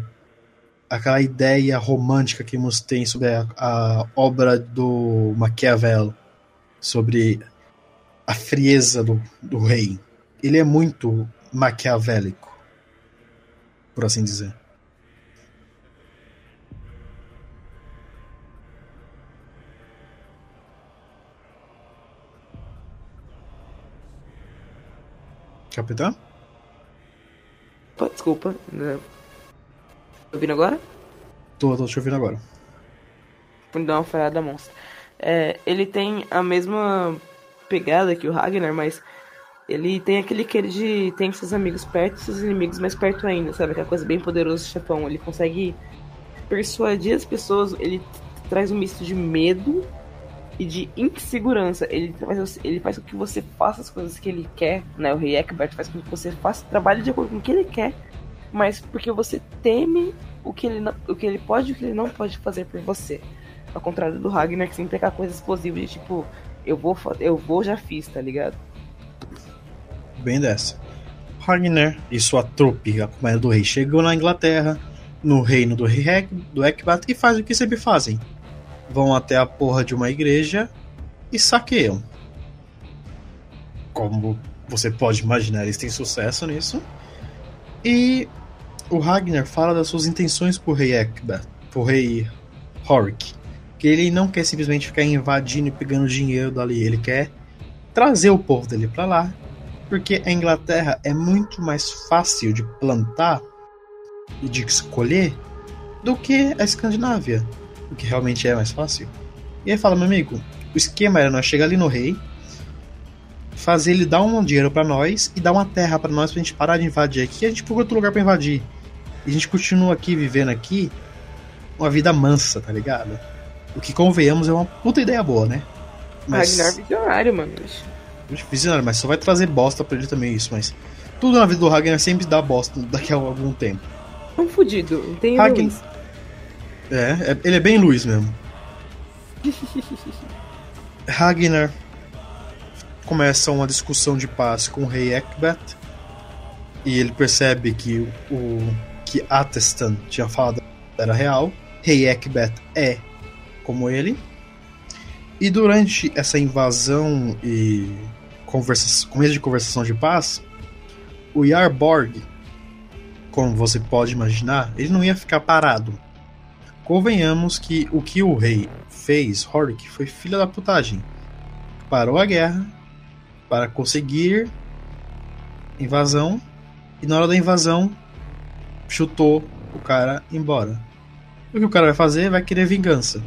aquela ideia romântica que nos tem sobre a, a obra do Maquiavel, sobre a frieza do, do rei. Ele é muito maquiavélico, por assim dizer. Capitão? Pô, desculpa. Tá ouvindo agora? Tô, tô te ouvindo agora. Vou dar uma falhada monstra. É, ele tem a mesma pegada que o Ragnar, mas ele tem aquele que de tem seus amigos perto e seus inimigos mais perto ainda, sabe? Aquela coisa bem poderosa do chefão. Ele consegue persuadir as pessoas, ele traz um misto de medo e de insegurança. Ele faz, ele faz com que você faça as coisas que ele quer, né? O rei Ekbert faz com que você faça, trabalhe de acordo com o que ele quer, mas porque você teme o que ele, não, o que ele pode e o que ele não pode fazer por você. Ao contrário do Ragnar, que sempre tem aquela coisa explosiva de tipo, eu vou, eu vou, já fiz, tá ligado? Bem dessa. Ragnar e sua trupe, a companhia do rei, chegam na Inglaterra, no reino do rei do Ekbat, e fazem o que sempre fazem. Vão até a porra de uma igreja e saqueiam. Como você pode imaginar, eles têm sucesso nisso. E o Ragnar fala das suas intenções pro rei Ekbat, pro rei Horik. Que ele não quer simplesmente ficar invadindo e pegando dinheiro dali, ele quer trazer o povo dele pra lá porque a Inglaterra é muito mais fácil de plantar e de escolher do que a Escandinávia, o que realmente é mais fácil. E aí fala, meu amigo, o esquema era nós chegar ali no rei, fazer ele dar um dinheiro pra nós e dar uma terra pra nós pra gente parar de invadir aqui, e a gente procura outro lugar pra invadir. E a gente continua aqui vivendo aqui uma vida mansa, tá ligado? O que convenhamos é uma puta ideia boa, né? Ragnar é visionário, mano. Visionário, mas só vai trazer bosta pra ele também isso, mas tudo na vida do Ragnar sempre dá bosta daqui a algum tempo. Um fudido. Tem Ragnar- luz. É, é- ele é bem Luiz mesmo. *laughs* Ragnar começa uma discussão de paz com o rei Ekbeth e ele percebe que o que Atestan tinha falado era real. Rei Ekbeth é como ele. E durante essa invasão e conversa, começo de conversação de paz, o Yarborg, como você pode imaginar, ele não ia ficar parado. Convenhamos que o que o rei fez, Horik, foi filha da putagem. Parou a guerra para conseguir invasão e na hora da invasão chutou o cara embora. O que o cara vai fazer? Vai querer vingança.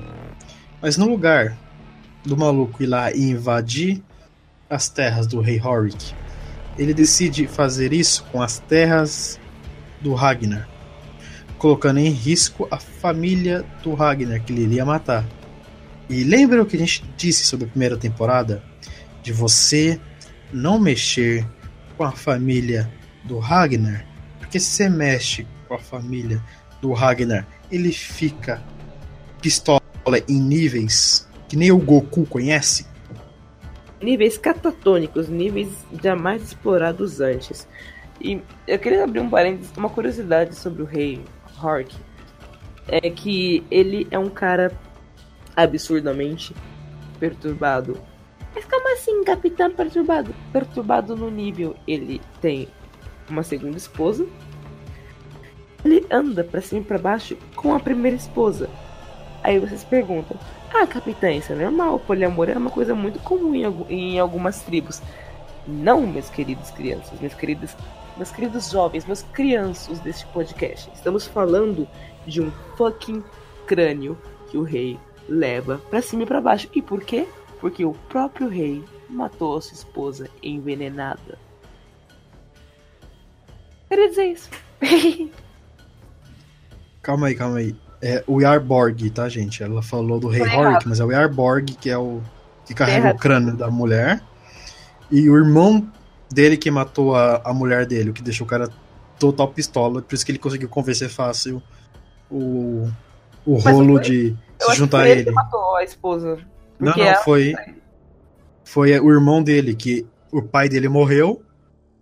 Mas no lugar do maluco ir lá e invadir as terras do rei Horik, ele decide fazer isso com as terras do Ragnar, colocando em risco a família do Ragnar que ele iria matar. E lembra o que a gente disse sobre a primeira temporada? De você não mexer com a família do Ragnar, porque se você mexe com a família do Ragnar, ele fica pistola em níveis que nem o Goku conhece. níveis catatônicos, níveis jamais explorados antes. E eu queria abrir um parênteses, uma curiosidade sobre o rei Hark. É que ele é um cara absurdamente perturbado. Mas como assim, capitão perturbado? Perturbado no nível, ele tem uma segunda esposa. Ele anda pra cima e pra baixo com a primeira esposa. Aí vocês perguntam: Ah, capitã, isso é normal. Poliamor é uma coisa muito comum em algumas tribos. Não, meus queridos crianças, meus queridos, meus queridos jovens, meus crianças deste podcast. Estamos falando de um fucking crânio que o rei leva pra cima e pra baixo. E por quê? Porque o próprio rei matou a sua esposa envenenada. Queria dizer isso. *laughs* Calma aí, calma aí. É o Yarborg, tá, gente? Ela falou do Rei Hork, mas é o Yarborg que é o que carrega errado. o crânio da mulher. E o irmão dele que matou a, a mulher dele, o que deixou o cara total pistola. Por isso que ele conseguiu convencer fácil o, o Mas rolo foi- de se juntar ele ele. que matou a esposa. Não, não, ela- foi. Foi o irmão dele, que o pai dele morreu.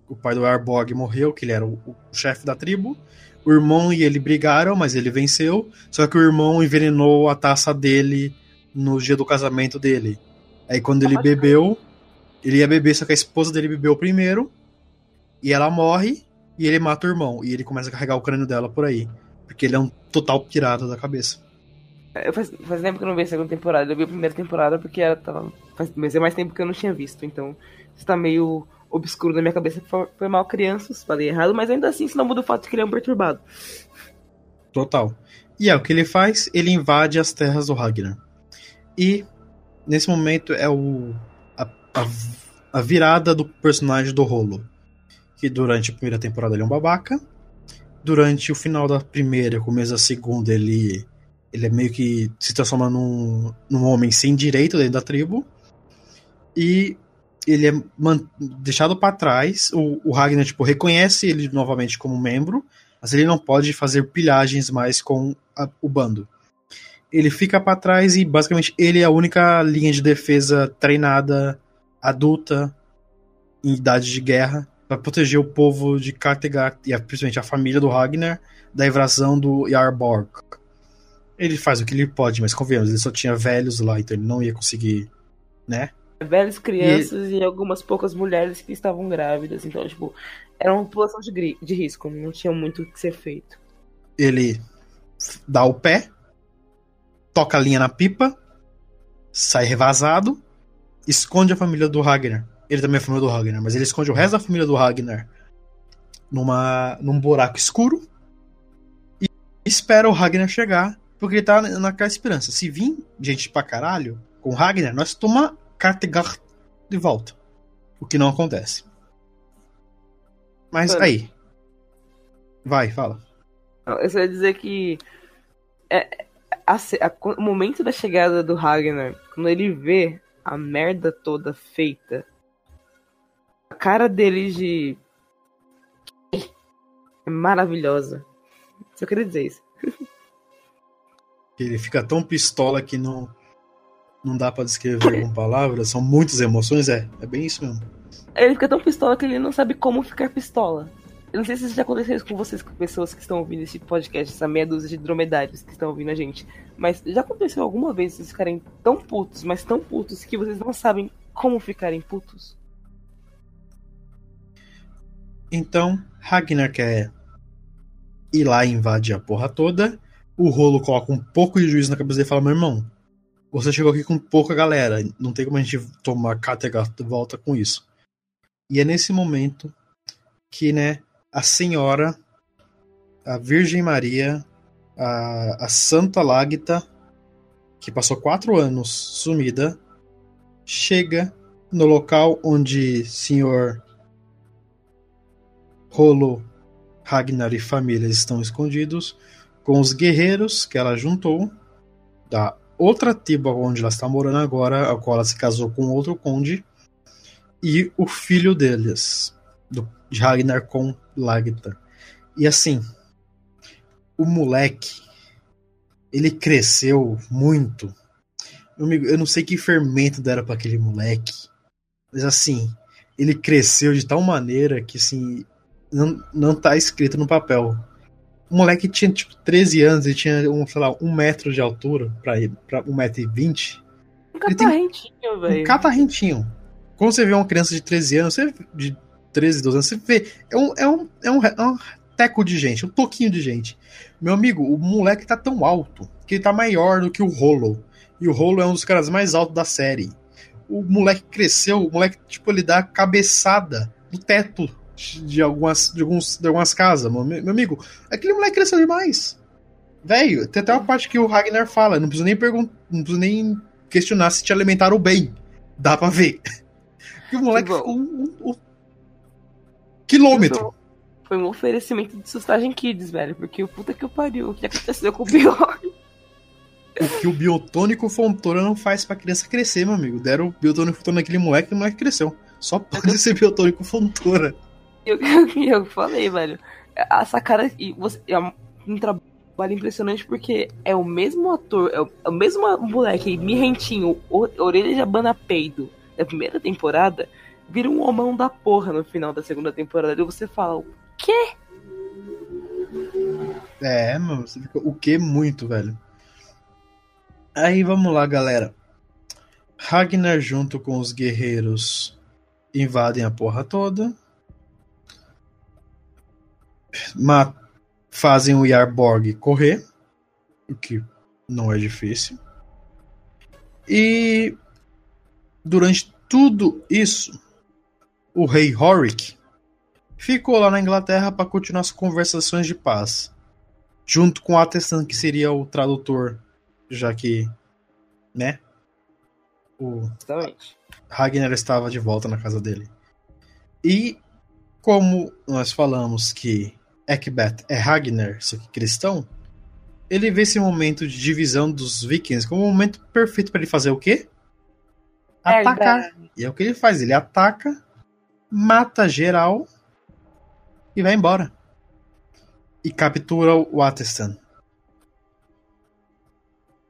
O pai do Arbog morreu, que ele era o, o chefe da tribo. O irmão e ele brigaram, mas ele venceu. Só que o irmão envenenou a taça dele no dia do casamento dele. Aí quando ele crer. bebeu, ele ia beber, só que a esposa dele bebeu primeiro. E ela morre, e ele mata o irmão. E ele começa a carregar o crânio dela por aí. Porque ele é um total pirata da cabeça. Eu faz, faz tempo que eu não vi a segunda temporada. Eu vi a primeira temporada porque ela tava. Faz, mas é mais tempo que eu não tinha visto. Então, isso tá meio obscuro na minha cabeça. Foi, foi mal crianças, falei errado, mas ainda assim isso não muda o fato de que ele é um perturbado. Total. E é o que ele faz, ele invade as terras do Ragnar. E nesse momento é o a, a, virada do personagem do Rolo. Que durante a primeira temporada ele é um babaca. Durante o final da primeira e começo da segunda, ele, ele é meio que se transforma num, num homem sem direito dentro da tribo. E ele é deixado pra trás. O, o Ragnar tipo, reconhece ele novamente como membro, mas ele não pode fazer pilhagens mais com a- o bando. Ele fica pra trás e basicamente ele é a única linha de defesa treinada, adulta, em idade de guerra, para proteger o povo de Kattegat e principalmente a família do Ragnar da invasão do Yarborg. Ele faz o que ele pode, mas convenhamos, ele só tinha velhos lá, então ele não ia conseguir, né? Velhas crianças e... algumas poucas mulheres que estavam grávidas. Então, tipo, era uma população de, gri- de risco. Não tinha muito o que ser feito. ele dá o pé, toca a linha na pipa, sai revazado, esconde a família do Ragnar. Ele também é a família do Ragnar, mas ele esconde o resto da família do Ragnar numa, num buraco escuro e espera o Ragnar chegar, porque ele tá naquela esperança. Se vir gente pra caralho com o Ragnar, nós toma Kattegat de volta. O que não acontece. Mas Mano. aí. Vai, fala. Eu só ia dizer que é, a ce- a- o momento da chegada do Ragnar, quando ele vê a merda toda feita, a cara dele de. é maravilhosa. Só queria dizer isso. Ele fica tão pistola que não, não dá pra descrever com *laughs* palavras. São muitas emoções, é. É bem isso mesmo. Ele fica tão pistola que ele não sabe como ficar pistola. Eu não sei se isso já aconteceu isso com vocês, com pessoas que estão ouvindo esse podcast, essa meia dúzia de dromedários que estão ouvindo a gente. Mas já aconteceu alguma vez vocês ficarem tão putos, mas tão putos, que vocês não sabem como ficarem putos? Então, Ragnar quer ir lá e invadir a porra toda. O rolo coloca um pouco de juízo na cabeça dele e fala: Meu irmão, você chegou aqui com pouca galera. Não tem como a gente tomar de volta com isso. E é nesse momento que, né, a senhora, a Virgem Maria, a, a Santa Lágita, que passou quatro anos sumida, chega no local onde senhor Rolo, Ragnar e família estão escondidos, com os guerreiros que ela juntou da outra tribo onde ela está morando agora, a qual ela se casou com outro conde, e o filho deles, do, de Ragnar com Lagta. E assim, o moleque, ele cresceu muito. Eu não sei que fermento deram para aquele moleque. Mas assim, ele cresceu de tal maneira que assim, não, não tá escrito no papel. O moleque tinha tipo 13 anos e tinha um, sei lá, um metro de altura pra, pra 1,20m. Um Ele tem- catarrentinho, Um velho. catarrentinho. Quando você vê uma criança de 13 anos, você, de 13, 12 anos, você vê. É um, é, um, é, um, é um teco de gente, um toquinho de gente. Meu amigo, o moleque tá tão alto que ele tá maior do que o Rolo. E o Rolo é um dos caras mais altos da série. O moleque cresceu, o moleque, tipo, ele dá cabeçada no teto de algumas, de alguns, de algumas casas, meu, meu amigo. Aquele moleque cresceu demais. Velho, tem até uma parte que o Ragnar fala, não preciso nem perguntar, não preciso nem questionar se te alimentaram bem. Dá pra ver. *laughs* Que o moleque ficou um, um- um quilômetro. Foi um oferecimento de Sustagem Kids, velho. Porque o puta que o pariu. O que aconteceu com o pior? O que o biotônico Fontoura não faz pra criança crescer, meu amigo. Deram o biotônico Fontoura naquele moleque e o moleque cresceu. Só pode ser biotônico Fontoura. Eu, eu, eu falei, velho. Essa cara. E você, é um trabalho impressionante porque é o mesmo ator, é o, é o mesmo moleque, mirrentinho, orelha de abana peido da primeira temporada, vira um homão da porra no final da segunda temporada. E você fala, o quê? É, mano, você fica. O que muito, velho? Aí vamos lá, galera. Ragnar junto com os guerreiros invadem a porra toda. Ma fazem o Yarborg correr, o que não é difícil. E durante tudo isso, o rei Horik ficou lá na Inglaterra para continuar as conversações de paz, junto com Atestan, que seria o tradutor, já que, né, o Exatamente. Ragnar estava de volta na casa dele. E como nós falamos que Ekbeth é Ragnar, só que cristão, ele vê esse momento de divisão dos vikings como um momento perfeito para ele fazer o quê? Atacar. E é o que ele faz, ele ataca, mata geral e vai embora. E captura o Atestan.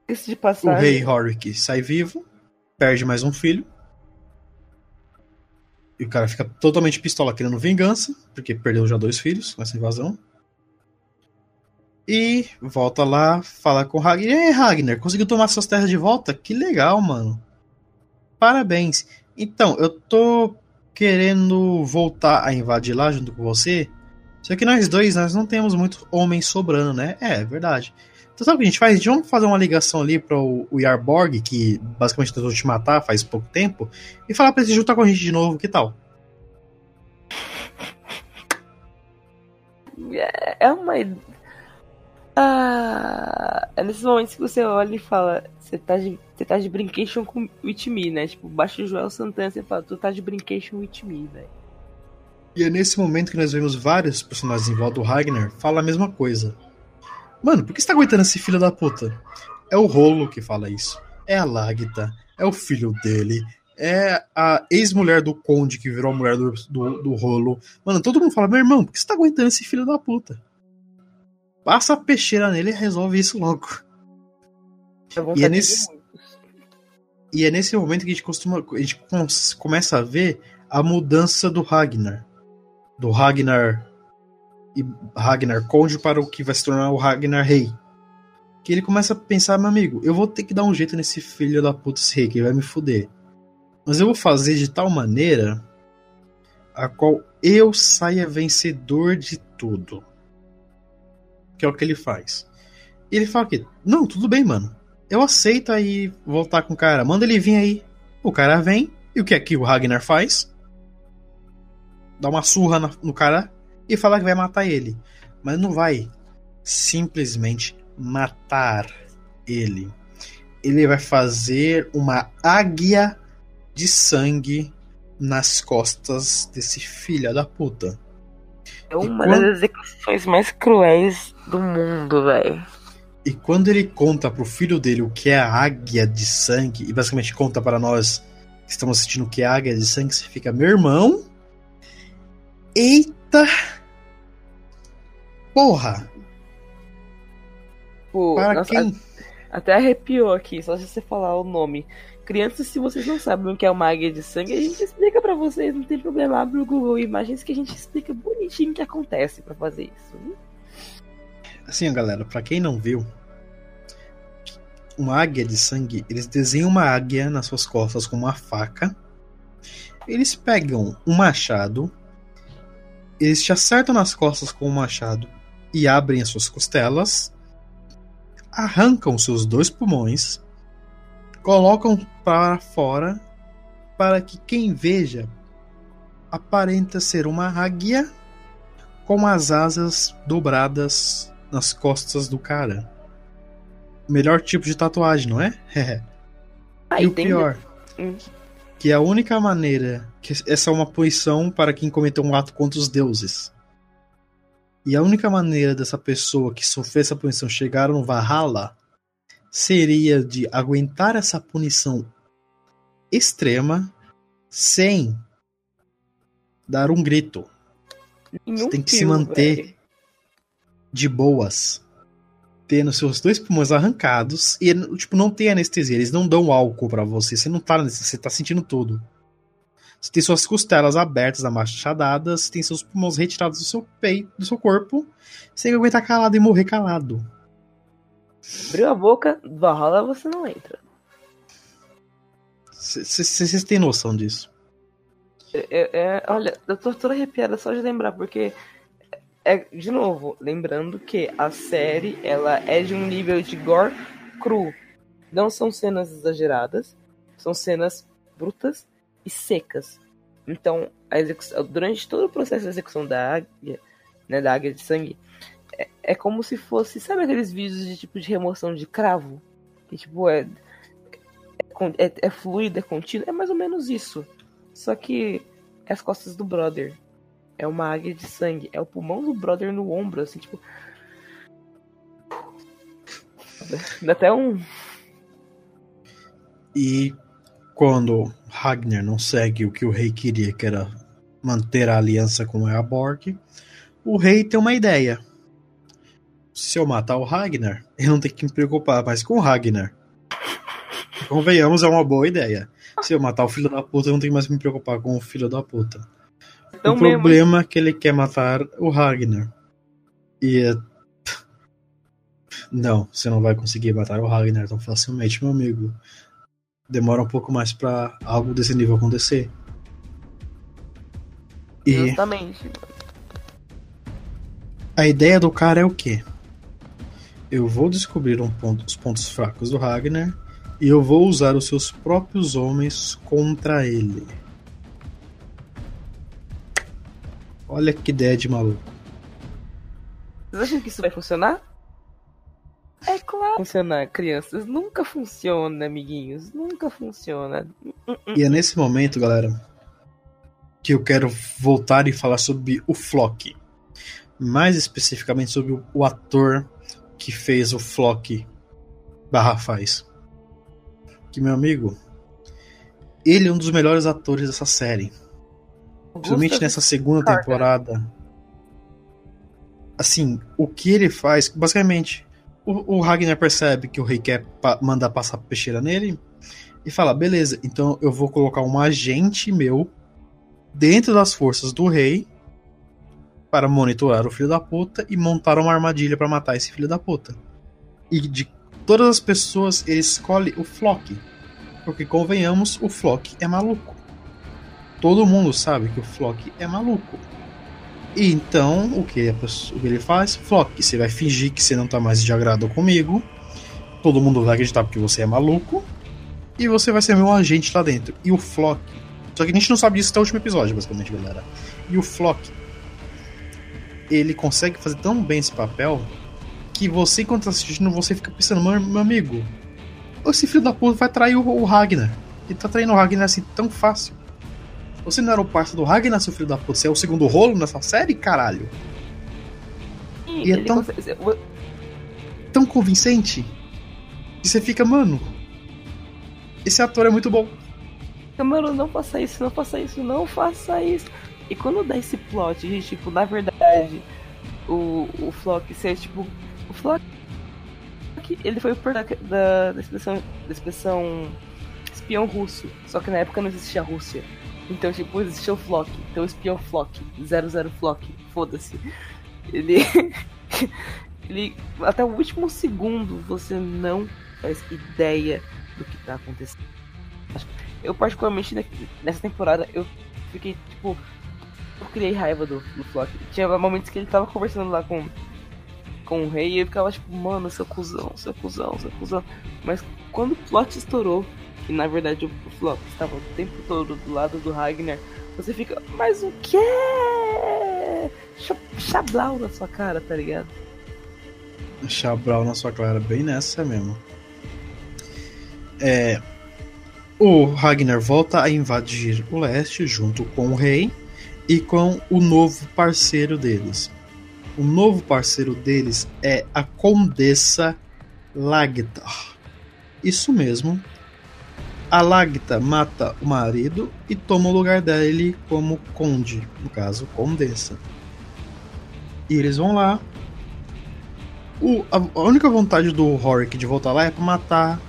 Esse de O passagem. rei Horik sai vivo, perde mais um filho. E o cara fica totalmente pistola querendo vingança, porque perdeu já dois filhos com essa invasão. E volta lá, fala com o Ragnar. E aí, Ragnar, conseguiu tomar suas terras de volta? Que legal, mano. Parabéns. Então, eu tô querendo voltar a invadir lá junto com você. Só que nós dois, nós não temos muitos homens sobrando, né? É, é verdade. Então sabe o que a gente faz? A gente vamos fazer uma ligação ali para o Yarborg, que basicamente tentou te matar faz pouco tempo, e falar pra ele se juntar com a gente de novo, que tal? É, é uma. Ah, é nesses momentos que você olha e fala, você tá de, você tá de brincation com with me, né? Tipo, baixa o Joel Santana e fala, tu tá de brincation with me, velho. E é nesse momento que nós vemos vários personagens em volta do Ragnar fala a mesma coisa. Mano, por que você tá aguentando esse filho da puta? É o Rolo que fala isso. É a Lagta. É o filho dele. É a ex-mulher do Conde que virou a mulher do, do, do Rolo. Mano, todo mundo fala, meu irmão, por que você tá aguentando esse filho da puta? Passa a peixeira nele e resolve isso logo. E é nesse-. E é nesse momento que a gente costuma. A gente começa a ver a mudança do Ragnar. Do Ragnar. E Ragnar Conde para o que vai se tornar o Ragnar Rei. Que ele começa a pensar, meu amigo, eu vou ter que dar um jeito nesse filho da puta esse rei, que ele vai me fuder. Mas eu vou fazer de tal maneira a qual eu saia vencedor de tudo. Que é o que ele faz. E ele fala que, não, tudo bem, mano eu aceito aí voltar com o cara. Manda ele vir aí. O cara vem. E o que é que o Ragnar faz? Dá uma surra no cara e fala que vai matar ele. Mas não vai simplesmente matar ele. Ele vai fazer uma águia de sangue nas costas desse filho da puta. É uma quando- das execuções mais cruéis do mundo, velho. E quando ele conta pro filho dele o que é a águia de sangue, e basicamente conta para nós que estamos assistindo o que é a águia de sangue, você fica, meu irmão. Eita! Porra! Pô, Para nossa, quem. a- até arrepiou aqui, só de você falar o nome. Crianças, se vocês não sabem o que é uma águia de sangue, a gente explica pra vocês, não tem problema. Abre o Google Imagens que a gente explica bonitinho o que acontece pra fazer isso. Assim, galera, pra quem não viu, uma águia de sangue, eles desenham uma águia nas suas costas com uma faca. Eles pegam um machado, eles te acertam nas costas com o machado e abrem as suas costelas, arrancam seus dois pulmões, colocam para fora para que quem veja aparenta ser uma águia com as asas dobradas nas costas do cara. Melhor tipo de tatuagem, não é? *laughs* Ah, e o tem- pior, Hum. que a única maneira que essa é uma punição para quem cometeu um ato contra os deuses. E a única maneira dessa pessoa que sofreu essa punição chegar no Valhalla seria de aguentar essa punição extrema sem dar um grito. Nenhum tem que se manter velho. De boas, tendo seus dois pulmões arrancados e tipo não tem anestesia, eles não dão álcool pra você, você não tá, você tá sentindo tudo. Você tem suas costelas abertas, amachadadas, tem seus pulmões retirados do seu peito, do seu corpo, sem aguentar calado e morrer calado. Abriu a boca, Valhalla você não entra. Vocês têm noção disso? É, é- olha, eu tô toda arrepiada só de lembrar, porque. É, de novo, lembrando que a série ela é de um nível de gore cru. Não são cenas exageradas, são cenas brutas e secas. Então, execução, durante todo o processo de execução da águia, né, da águia de sangue, é, é como se fosse, sabe aqueles vídeos de tipo de remoção de cravo? Que tipo é, é, é, é fluido, é contínuo, é mais ou menos isso. Só que é as costas do brother. É uma águia de sangue. É o pulmão do brother no ombro, assim, tipo. Dá até um. E quando Ragnar não segue o que o rei queria, que era manter a aliança com Eaborg, o rei tem uma ideia. Se eu matar o Ragnar, eu não tenho que me preocupar mais com o Ragnar. Convenhamos, é uma boa ideia. Se eu matar o filho da puta, eu não tenho mais que me preocupar com o filho da puta. Então o mesmo. problema é que ele quer matar o Ragnar. E é... *laughs* Não, você não vai conseguir matar o Ragnar tão facilmente, meu amigo. Demora um pouco mais pra algo desse nível acontecer. E Justamente. a ideia do cara é o quê? Eu vou descobrir um ponto- os pontos fracos do Ragnar e eu vou usar os seus próprios homens contra ele. Olha que ideia de maluco. Vocês acham que isso vai funcionar? É claro. Funcionar, crianças. Nunca funciona, amiguinhos. Nunca funciona. E é nesse momento, galera, que eu quero voltar e falar sobre o Flock. Mais especificamente sobre o, ator que fez o Flock barra faz. Que, meu amigo, ele é um dos melhores atores dessa série. Principalmente nessa segunda Skarsgård. temporada. Assim, o que ele faz, basicamente, o, o Ragnar percebe que o rei quer pa- mandar passar peixeira nele e fala: beleza, então eu vou colocar um agente meu dentro das forças do rei para monitorar o filho da puta e montar uma armadilha para matar esse filho da puta. E de todas as pessoas, ele escolhe o Flock. Porque convenhamos, o Flock é maluco. Todo mundo sabe que o Flock é maluco. E então, o que, o que ele faz? Flock, você vai fingir que você não tá mais de agrado comigo. Todo mundo vai acreditar porque você é maluco. E você vai ser meu agente lá dentro. E o Flock. Só que a gente não sabe disso até o último episódio, basicamente, galera. E o Flock. Ele consegue fazer tão bem esse papel que você, enquanto tá assistindo, você fica pensando, meu, meu amigo, esse filho da puta vai trair o, o Ragnar. Ele tá traindo o Ragnar assim tão fácil. Você não era o parceiro do Ragnar, seu filho da puta? Você é o segundo rolo nessa série, caralho? Sim, E é tão- consegue- Tão convincente. E você fica, mano. Esse ator é muito bom. Mano, não faça isso, não faça isso, não faça isso. E quando dá esse plot de, tipo, na verdade, o, o Flock ser tipo. O Flock. Ele foi da, da, da expressão, da expressão espião russo. Só que na época não existia a Rússia. Então, tipo, existia o Flock. Então, espião Flock. 00 Flock. Foda-se. Ele. *laughs* ele. Até o último segundo você não faz ideia do que tá acontecendo. Eu, particularmente, ne- nessa temporada, eu fiquei, tipo. Eu criei raiva do, do Flock. Tinha momentos que ele tava conversando lá com. Com o rei e eu ficava tipo, mano, seu cuzão, seu cuzão, seu cuzão. Mas quando o plot estourou, e na verdade o Flock estava o tempo todo do lado do Ragnar, você fica, mas o quê? Cha- Chablau na sua cara, tá ligado? Chabral na sua clara, bem nessa mesmo. É, o Ragnar volta a invadir o leste junto com o rei e com o novo parceiro deles. O novo parceiro deles é a Condessa Lagta. Isso mesmo. A Lagta mata o marido e toma o lugar dele como conde, no caso, condessa. E eles vão lá, o- a, a única vontade do Horik de voltar lá é pra matar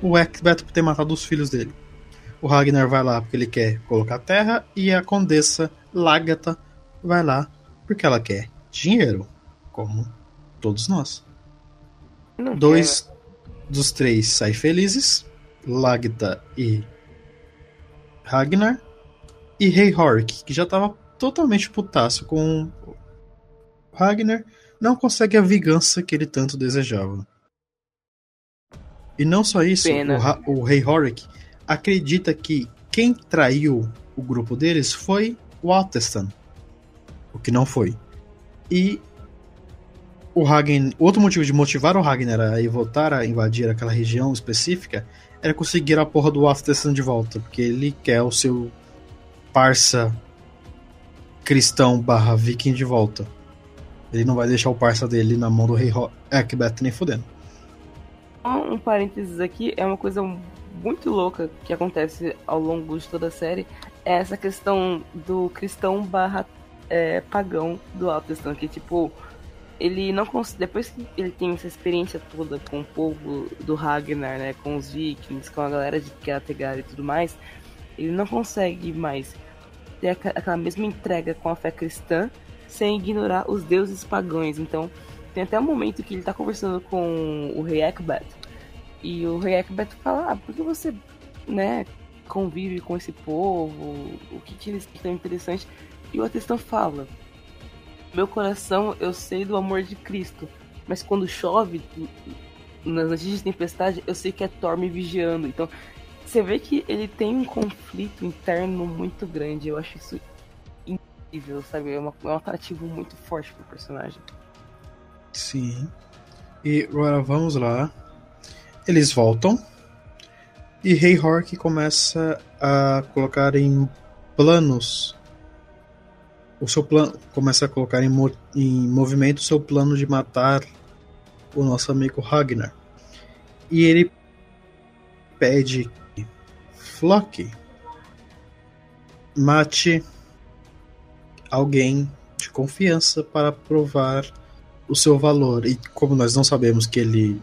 o Ekbet por ter matado os filhos dele. O Ragnar vai lá porque ele quer colocar terra e a Condessa Lágata vai lá porque ela quer dinheiro, como todos nós. Não Dois dos três saem felizes, Lagta e Ragnar, e Rei Horik, que já tava totalmente putaço com Ragnar, não consegue a vingança que ele tanto desejava. E não só isso, o, o Rei Horik acredita que quem traiu o grupo deles foi o Atestan, o que não foi. E o Ragnar, outro motivo de motivar o Ragnar a ir voltar a invadir aquela região específica era conseguir a porra do Atestan de volta, porque ele quer o seu parça cristão barra viking de volta. Ele não vai deixar o parça dele na mão do rei Ho- Ekbet nem fodendo. Um parênteses aqui, é uma coisa muito louca que acontece ao longo de toda a série, é essa questão do cristão barra é, pagão do Altestan, que tipo, ele não depois que ele tem essa experiência toda com o povo do Ragnar, né, com os vikings, com a galera de Kattegar e tudo mais, ele não consegue mais ter aquela mesma entrega com a fé cristã sem ignorar os deuses pagãos. Então, tem até um momento que ele tá conversando com o rei Ekbat. E o rei Ekbat fala, ah, por que você, né, convive com esse povo? O que, que eles têm interessante? E o Atestão fala, meu coração, eu sei do amor de Cristo, mas quando chove, nas noites de tempestade, eu sei que é Thor me vigiando. Então, você vê que ele tem um conflito interno muito grande. Eu acho isso incrível, sabe? É, uma- é um atrativo muito forte pro personagem. Sim. E agora vamos lá. Eles voltam. E Rei Hork começa a colocar em planos. O seu plano. Começa a colocar em, mo- em movimento o seu plano de matar o nosso amigo Ragnar. E ele pede que Flock mate alguém de confiança para provar o seu valor. E como nós não sabemos que ele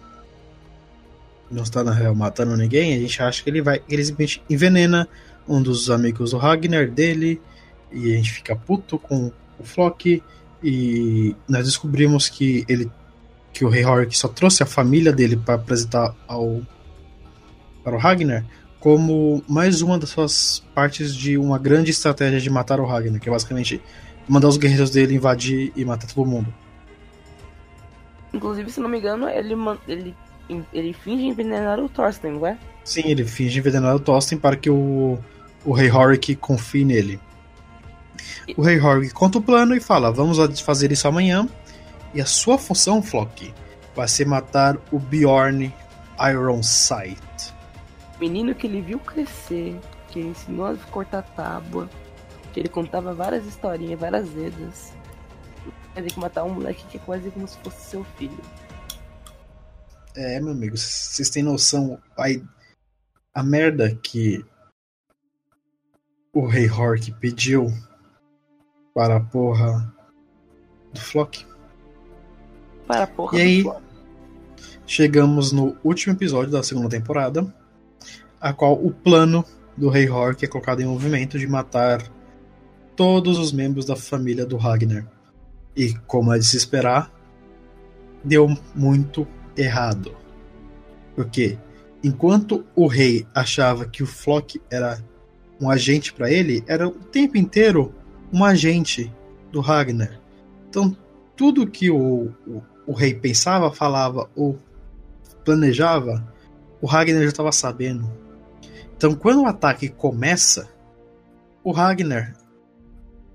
não está na real matando ninguém, a gente acha que ele vai. Ele simplesmente envenena um dos amigos do Ragnar dele. E a gente fica puto com o Flock. E nós descobrimos que ele. Que o Rei Horik só trouxe a família dele para apresentar ao. para o Ragnar. Como mais uma das suas partes de uma grande estratégia de matar o Ragnar, que é basicamente mandar os guerreiros dele invadir e matar todo mundo. Inclusive, se não me engano, ele, ele, ele finge envenenar o Thorsten, não é? Sim, ele finge envenenar o Thorsten para que o, o Rei Horik confie nele. O Rei Horik conta o plano e fala: Vamos fazer isso amanhã. E a sua função, Flock, vai ser matar o Bjorn Ironsight. Menino que ele viu crescer, que ele ensinou a cortar tábua, que ele contava várias historinhas, várias zedas. Vai ter que matar um moleque que é quase como se fosse seu filho. É, meu amigo, vocês têm noção a, a merda que o Rei Hork pediu para a porra do Flock? para a porra E do aí- plot. Chegamos no último episódio da segunda temporada, a qual o plano do Rei Hork é colocado em movimento de matar todos os membros da família do Ragnar. E, como é de se esperar, deu muito errado. Porque, enquanto o rei achava que o Flock era um agente para ele, era o tempo inteiro um agente do Ragnar. Então, tudo que o, o, o rei pensava, falava ou planejava, o Ragnar já estava sabendo. Então, quando o ataque começa, o Ragnar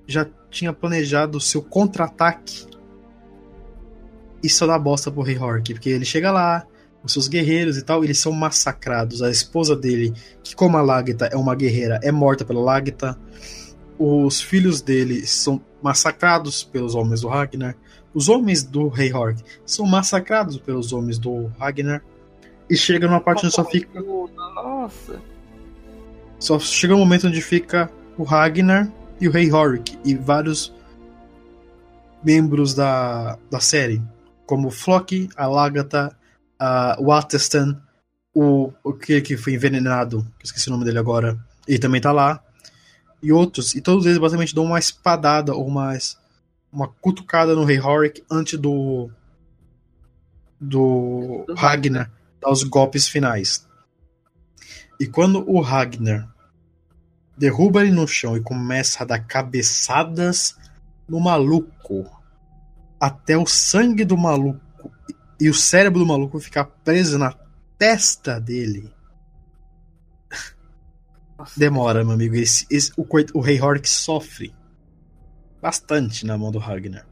já tinha planejado o seu contra-ataque e só dá bosta pro Rei Hork, porque ele chega lá, os seus guerreiros e tal, eles são massacrados. A esposa dele, que como a Lagta é uma guerreira, é morta pela Lagta. Os filhos dele são massacrados pelos homens do Ragnar. Os homens do Rei Hork são massacrados pelos homens do Ragnar. E chega numa parte onde só fica. Nossa. Só chega um momento onde fica o Ragnar e o Rei Hork e vários membros da, da série, como Flock, a Lagatha, a Waterston, o, o que, que foi envenenado, esqueci o nome dele agora, ele também tá lá, e outros, e todos eles basicamente dão uma espadada ou uma, uma cutucada no Rei Hork antes do do Do Ragnar dar os golpes finais. E quando o Ragnar derruba ele no chão e começa a dar cabeçadas no maluco, até o sangue do maluco e o cérebro do maluco ficar preso na testa dele. Nossa. Demora, meu amigo. Esse, esse- o, o Rei Hork sofre bastante na mão do Ragnar.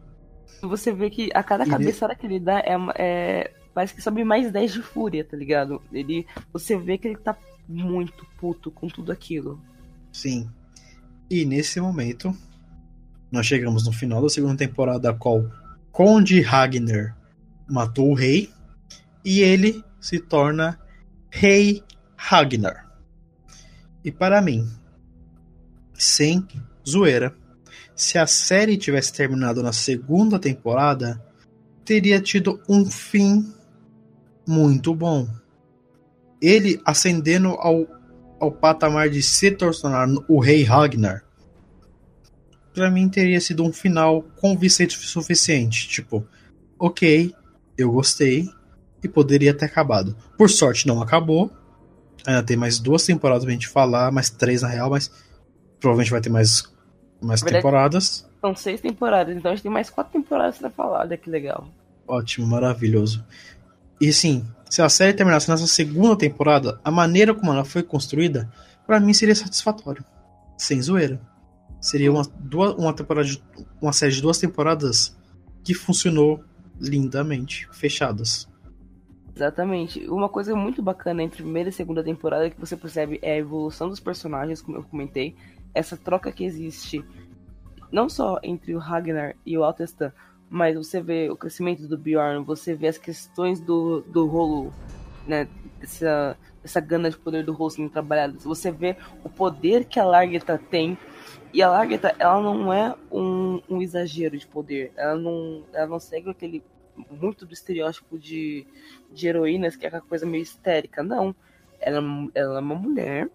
Você vê que a cada cabeçada que ele dá é, é- Parece que sobe mais 10 de fúria, tá ligado? Ele. Você vê que ele tá muito puto com tudo aquilo. Sim. E nesse momento, nós chegamos no final da segunda temporada, a qual Conde Ragnar matou o rei e ele se torna Rei Ragnar. E para mim, sem zoeira, se a série tivesse terminado na segunda temporada, teria tido um fim muito bom. Ele ascendendo ao ao patamar de se tornar o rei Ragnar, pra mim teria sido um final convincente o suficiente. Tipo, ok, eu gostei e poderia ter acabado. Por sorte, não acabou. Ainda tem mais duas temporadas pra gente falar, mais três na real, mas provavelmente vai ter mais, mais verdade- temporadas. São seis temporadas, então a gente tem mais quatro temporadas pra falar. Olha que legal. Ótimo, maravilhoso. E sim, se a série terminasse nessa segunda temporada, a maneira como ela foi construída, pra mim seria satisfatório. Sem zoeira. Seria uma, duas, uma temporada de- uma série de duas temporadas que funcionou lindamente, fechadas. Exatamente. Uma coisa muito bacana entre primeira e segunda temporada que você percebe é a evolução dos personagens, como eu comentei. Essa troca que existe, não só entre o Ragnar e o Altestan, mas você vê o crescimento do Bjorn, você vê as questões do, do rolo, né? Essa, essa gana de poder do rolo sendo trabalhada. Você vê o poder que a Largeta tem. E a Largeta, ela não é um, um exagero de poder. Ela não, ela não segue aquele muito do estereótipo de, de heroínas, que é aquela coisa meio histérica. Não. Ela, ela é uma mulher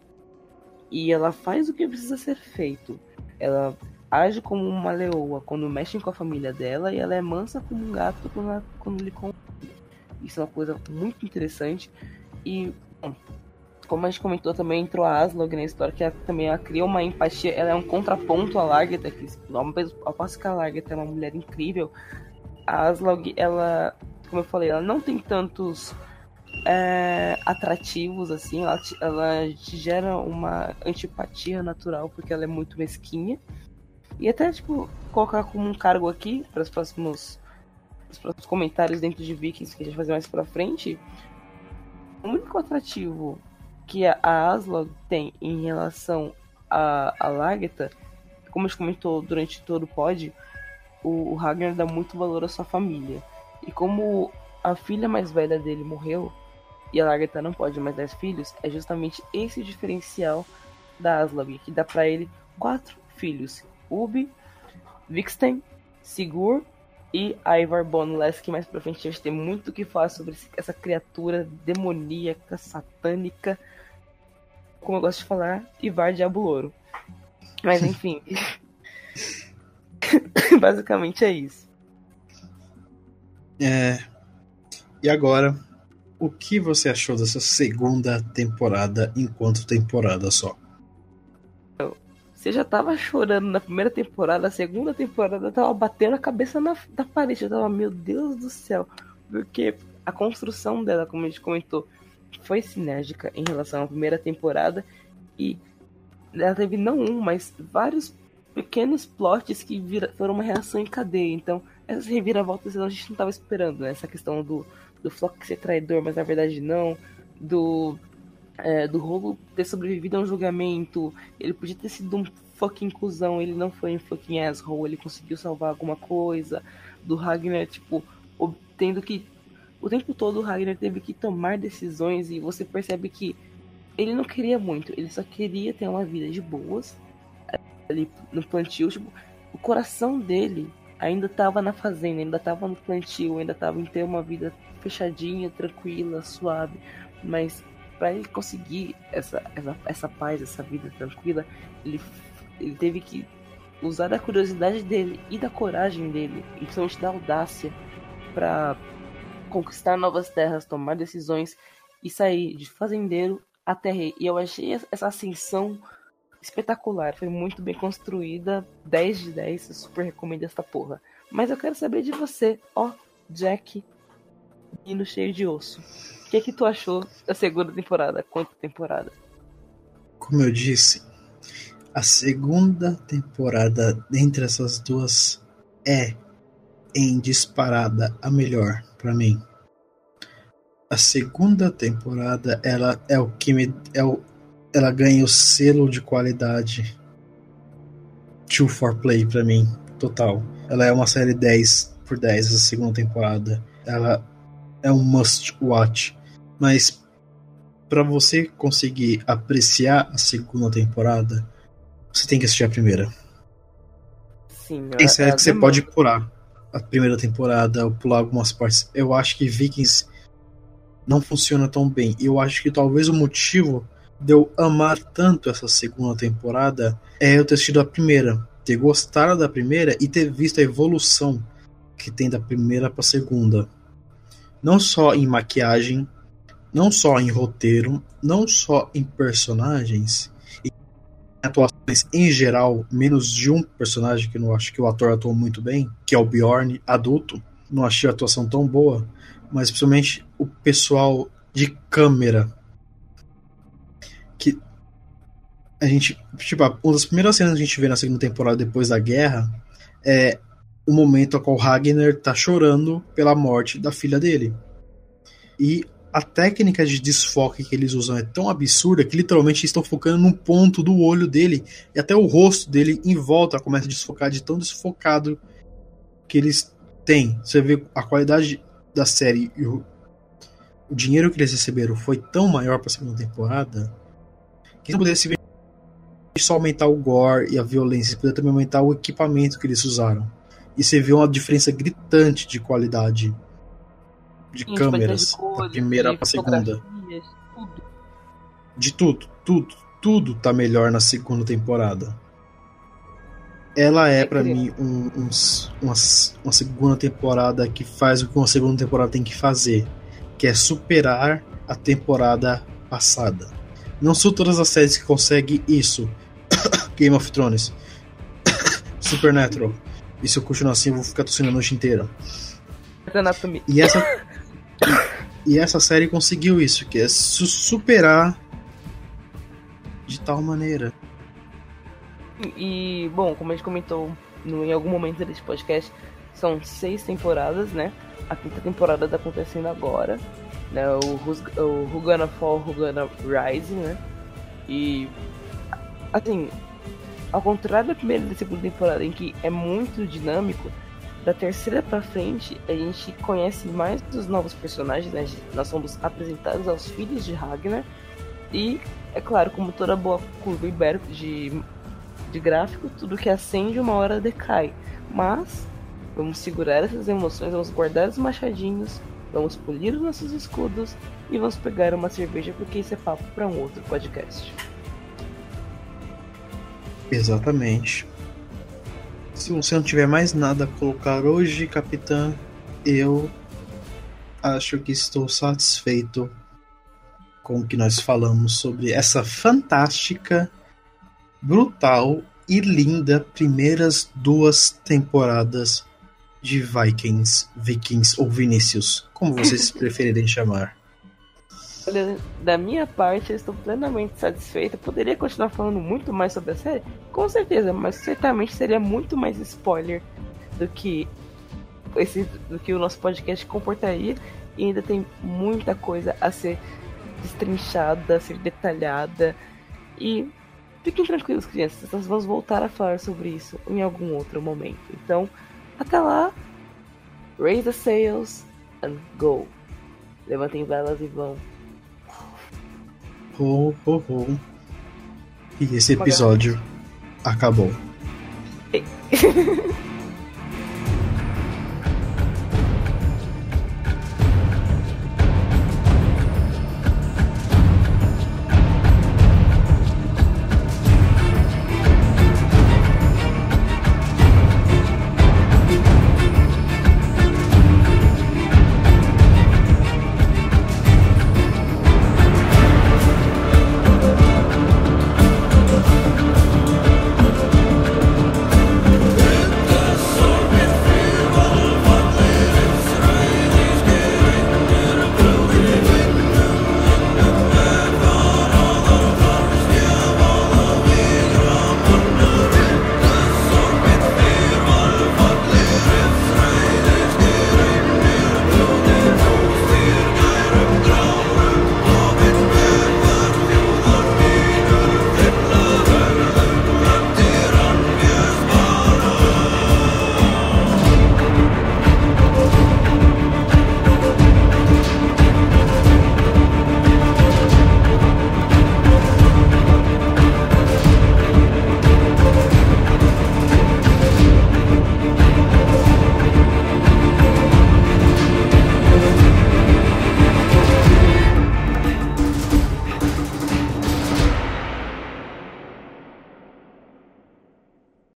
e ela faz o que precisa ser feito. Ela age como uma leoa quando mexem com a família dela e ela é mansa como um gato quando, ela- quando lhe convém. Isso é uma coisa muito interessante. E, bom, como a gente comentou também, entrou a Aslog na história, que ela, também ela cria uma empatia, ela é um contraponto à Largeta, que ao passo que a Largeta é uma mulher incrível, a Aslog, ela, como eu falei, ela não tem tantos é, atrativos, assim, ela ela gera uma antipatia natural, porque ela é muito mesquinha. E até, tipo, colocar como um cargo aqui, para os próximos, os próximos comentários dentro de Vikings que a gente vai fazer mais pra frente, o único atrativo que a Aslog tem em relação a, a como a gente comentou durante todo o pod, o, o Ragnar dá muito valor à sua família. E como a filha mais velha dele morreu, e a Lagertha não pode mais dar filhos, é justamente esse diferencial da Aslog, que dá pra ele quatro filhos. Ubi, Viksten, Sigur e Ivar Boneless, que mais pra frente a gente tem muito o que falar sobre essa criatura demoníaca, satânica, como eu gosto de falar, Ivar Diabo Louro. Mas *laughs* enfim. *laughs* Basicamente é isso. É. E agora, o que você achou dessa segunda temporada enquanto temporada só? Você já tava chorando na primeira temporada, a segunda temporada tava batendo a cabeça na, na parede. Eu tava, meu Deus do céu. Porque a construção dela, como a gente comentou, foi sinérgica em relação à primeira temporada. E ela teve não um, mas vários pequenos plots que vira- foram uma reação em cadeia. Então, essas reviravoltas a gente não tava esperando, né? Essa questão do, do Flock ser traidor, mas na verdade não. Do, é, do Rolo ter sobrevivido a um julgamento. Ele podia ter sido um fucking cuzão, ele não foi um fucking asshole, ele conseguiu salvar alguma coisa. Do Ragnar, tipo, tendo que. O tempo todo o Ragnar teve que tomar decisões e você percebe que ele não queria muito, ele só queria ter uma vida de boas ali no plantio. Tipo, o coração dele ainda tava na fazenda, ainda tava no plantio, ainda tava em ter uma vida fechadinha, tranquila, suave. Mas para ele conseguir essa, essa, essa paz, essa vida tranquila, ele, ele teve que usar da curiosidade dele e da coragem dele, principalmente da audácia, para conquistar novas terras, tomar decisões e sair de fazendeiro até rei. E eu achei essa ascensão espetacular, foi muito bem construída, 10 de 10, eu super recomendo essa porra. Mas eu quero saber de você, ó, Jack, hino cheio de osso. O que é que tu achou da segunda temporada? Quanta temporada? Como eu disse, a segunda temporada entre essas duas é em disparada a melhor pra mim. A segunda temporada ela é o que me é o, ela ganha o selo de qualidade Two for Play pra mim, total. Ela é uma série 10 por 10 essa segunda temporada. Ela é um must watch, mas para você conseguir apreciar a segunda temporada, você tem que assistir a primeira. Sim, Tem série que você pode pular a primeira temporada ou pular algumas partes. Eu acho que Vikings não funciona tão bem. E eu acho que talvez o motivo de eu amar tanto essa segunda temporada é eu ter assistido a primeira, ter gostado da primeira e ter visto a evolução que tem da primeira para segunda. Não só em maquiagem, não só em roteiro, não só em personagens, e atuações em geral, menos de um personagem que eu não acho que o ator atuou muito bem, que é o Bjorn, adulto. Não achei a atuação tão boa, mas principalmente o pessoal de câmera. Que a gente. Tipo, uma das primeiras cenas que a gente vê na segunda temporada depois da guerra é o momento a qual Ragnar tá chorando pela morte da filha dele. E a técnica de desfoque que eles usam é tão absurda que literalmente estão focando num ponto do olho dele e até o rosto dele em volta começa a desfocar de tão desfocado que eles têm. Você vê a qualidade da série e o, o dinheiro que eles receberam foi tão maior para a segunda temporada que não pudesse ver só aumentar o gore e a violência, poderia também aumentar o equipamento que eles usaram. E você vê uma diferença gritante de qualidade de Sim, câmeras de cores, da primeira para segunda. tudo. De tudo, tudo, tudo tá melhor na segunda temporada. Ela é É pra incrível. mim um, um uma, uma segunda temporada que faz o que uma segunda temporada tem que fazer, que é superar a temporada passada. Não são todas as séries que conseguem isso. Game of Thrones, *coughs* Supernatural. E se eu continuar assim, eu vou ficar tossindo a noite inteira. Anatomy. E essa, *coughs* e essa série conseguiu isso, que é su- superar de tal maneira. E, bom, como a gente comentou no, em algum momento desse podcast, são seis temporadas, né? A quinta temporada tá acontecendo agora. Né? O, Who's, o Who Gonna Fall, Who Gonna Rise, né? E, assim, ao contrário da primeira e da segunda temporada, em que é muito dinâmico, da terceira pra frente a gente conhece mais dos novos personagens, né? Nós somos apresentados aos filhos de Ragnar. E, é claro, como toda boa curva ibérica de de gráfico, tudo que acende uma hora decai. Mas Vamos segurar essas emoções, vamos guardar os machadinhos, vamos polir os nossos escudos e vamos pegar uma cerveja porque isso é papo para um outro podcast. Exatamente. Se você não tiver mais nada a colocar hoje, capitã, eu acho que estou satisfeito com o que nós falamos sobre essa fantástica, brutal e linda primeiras duas temporadas de Vikings, Vikings ou Vinícius, como vocês *laughs* preferirem chamar. Olha, da minha parte, eu estou plenamente satisfeito. Poderia continuar falando muito mais sobre a série? Com certeza, mas certamente seria muito mais spoiler do que esse, do que o nosso podcast comportaria. E ainda tem muita coisa a ser destrinchada, a ser detalhada. E fiquem tranquilos, crianças, nós vamos voltar a falar sobre isso em algum outro momento. Então, até lá, raise the sails and go. Levantem velas e vão. Ho, ho, ho. E esse episódio acabou. *laughs*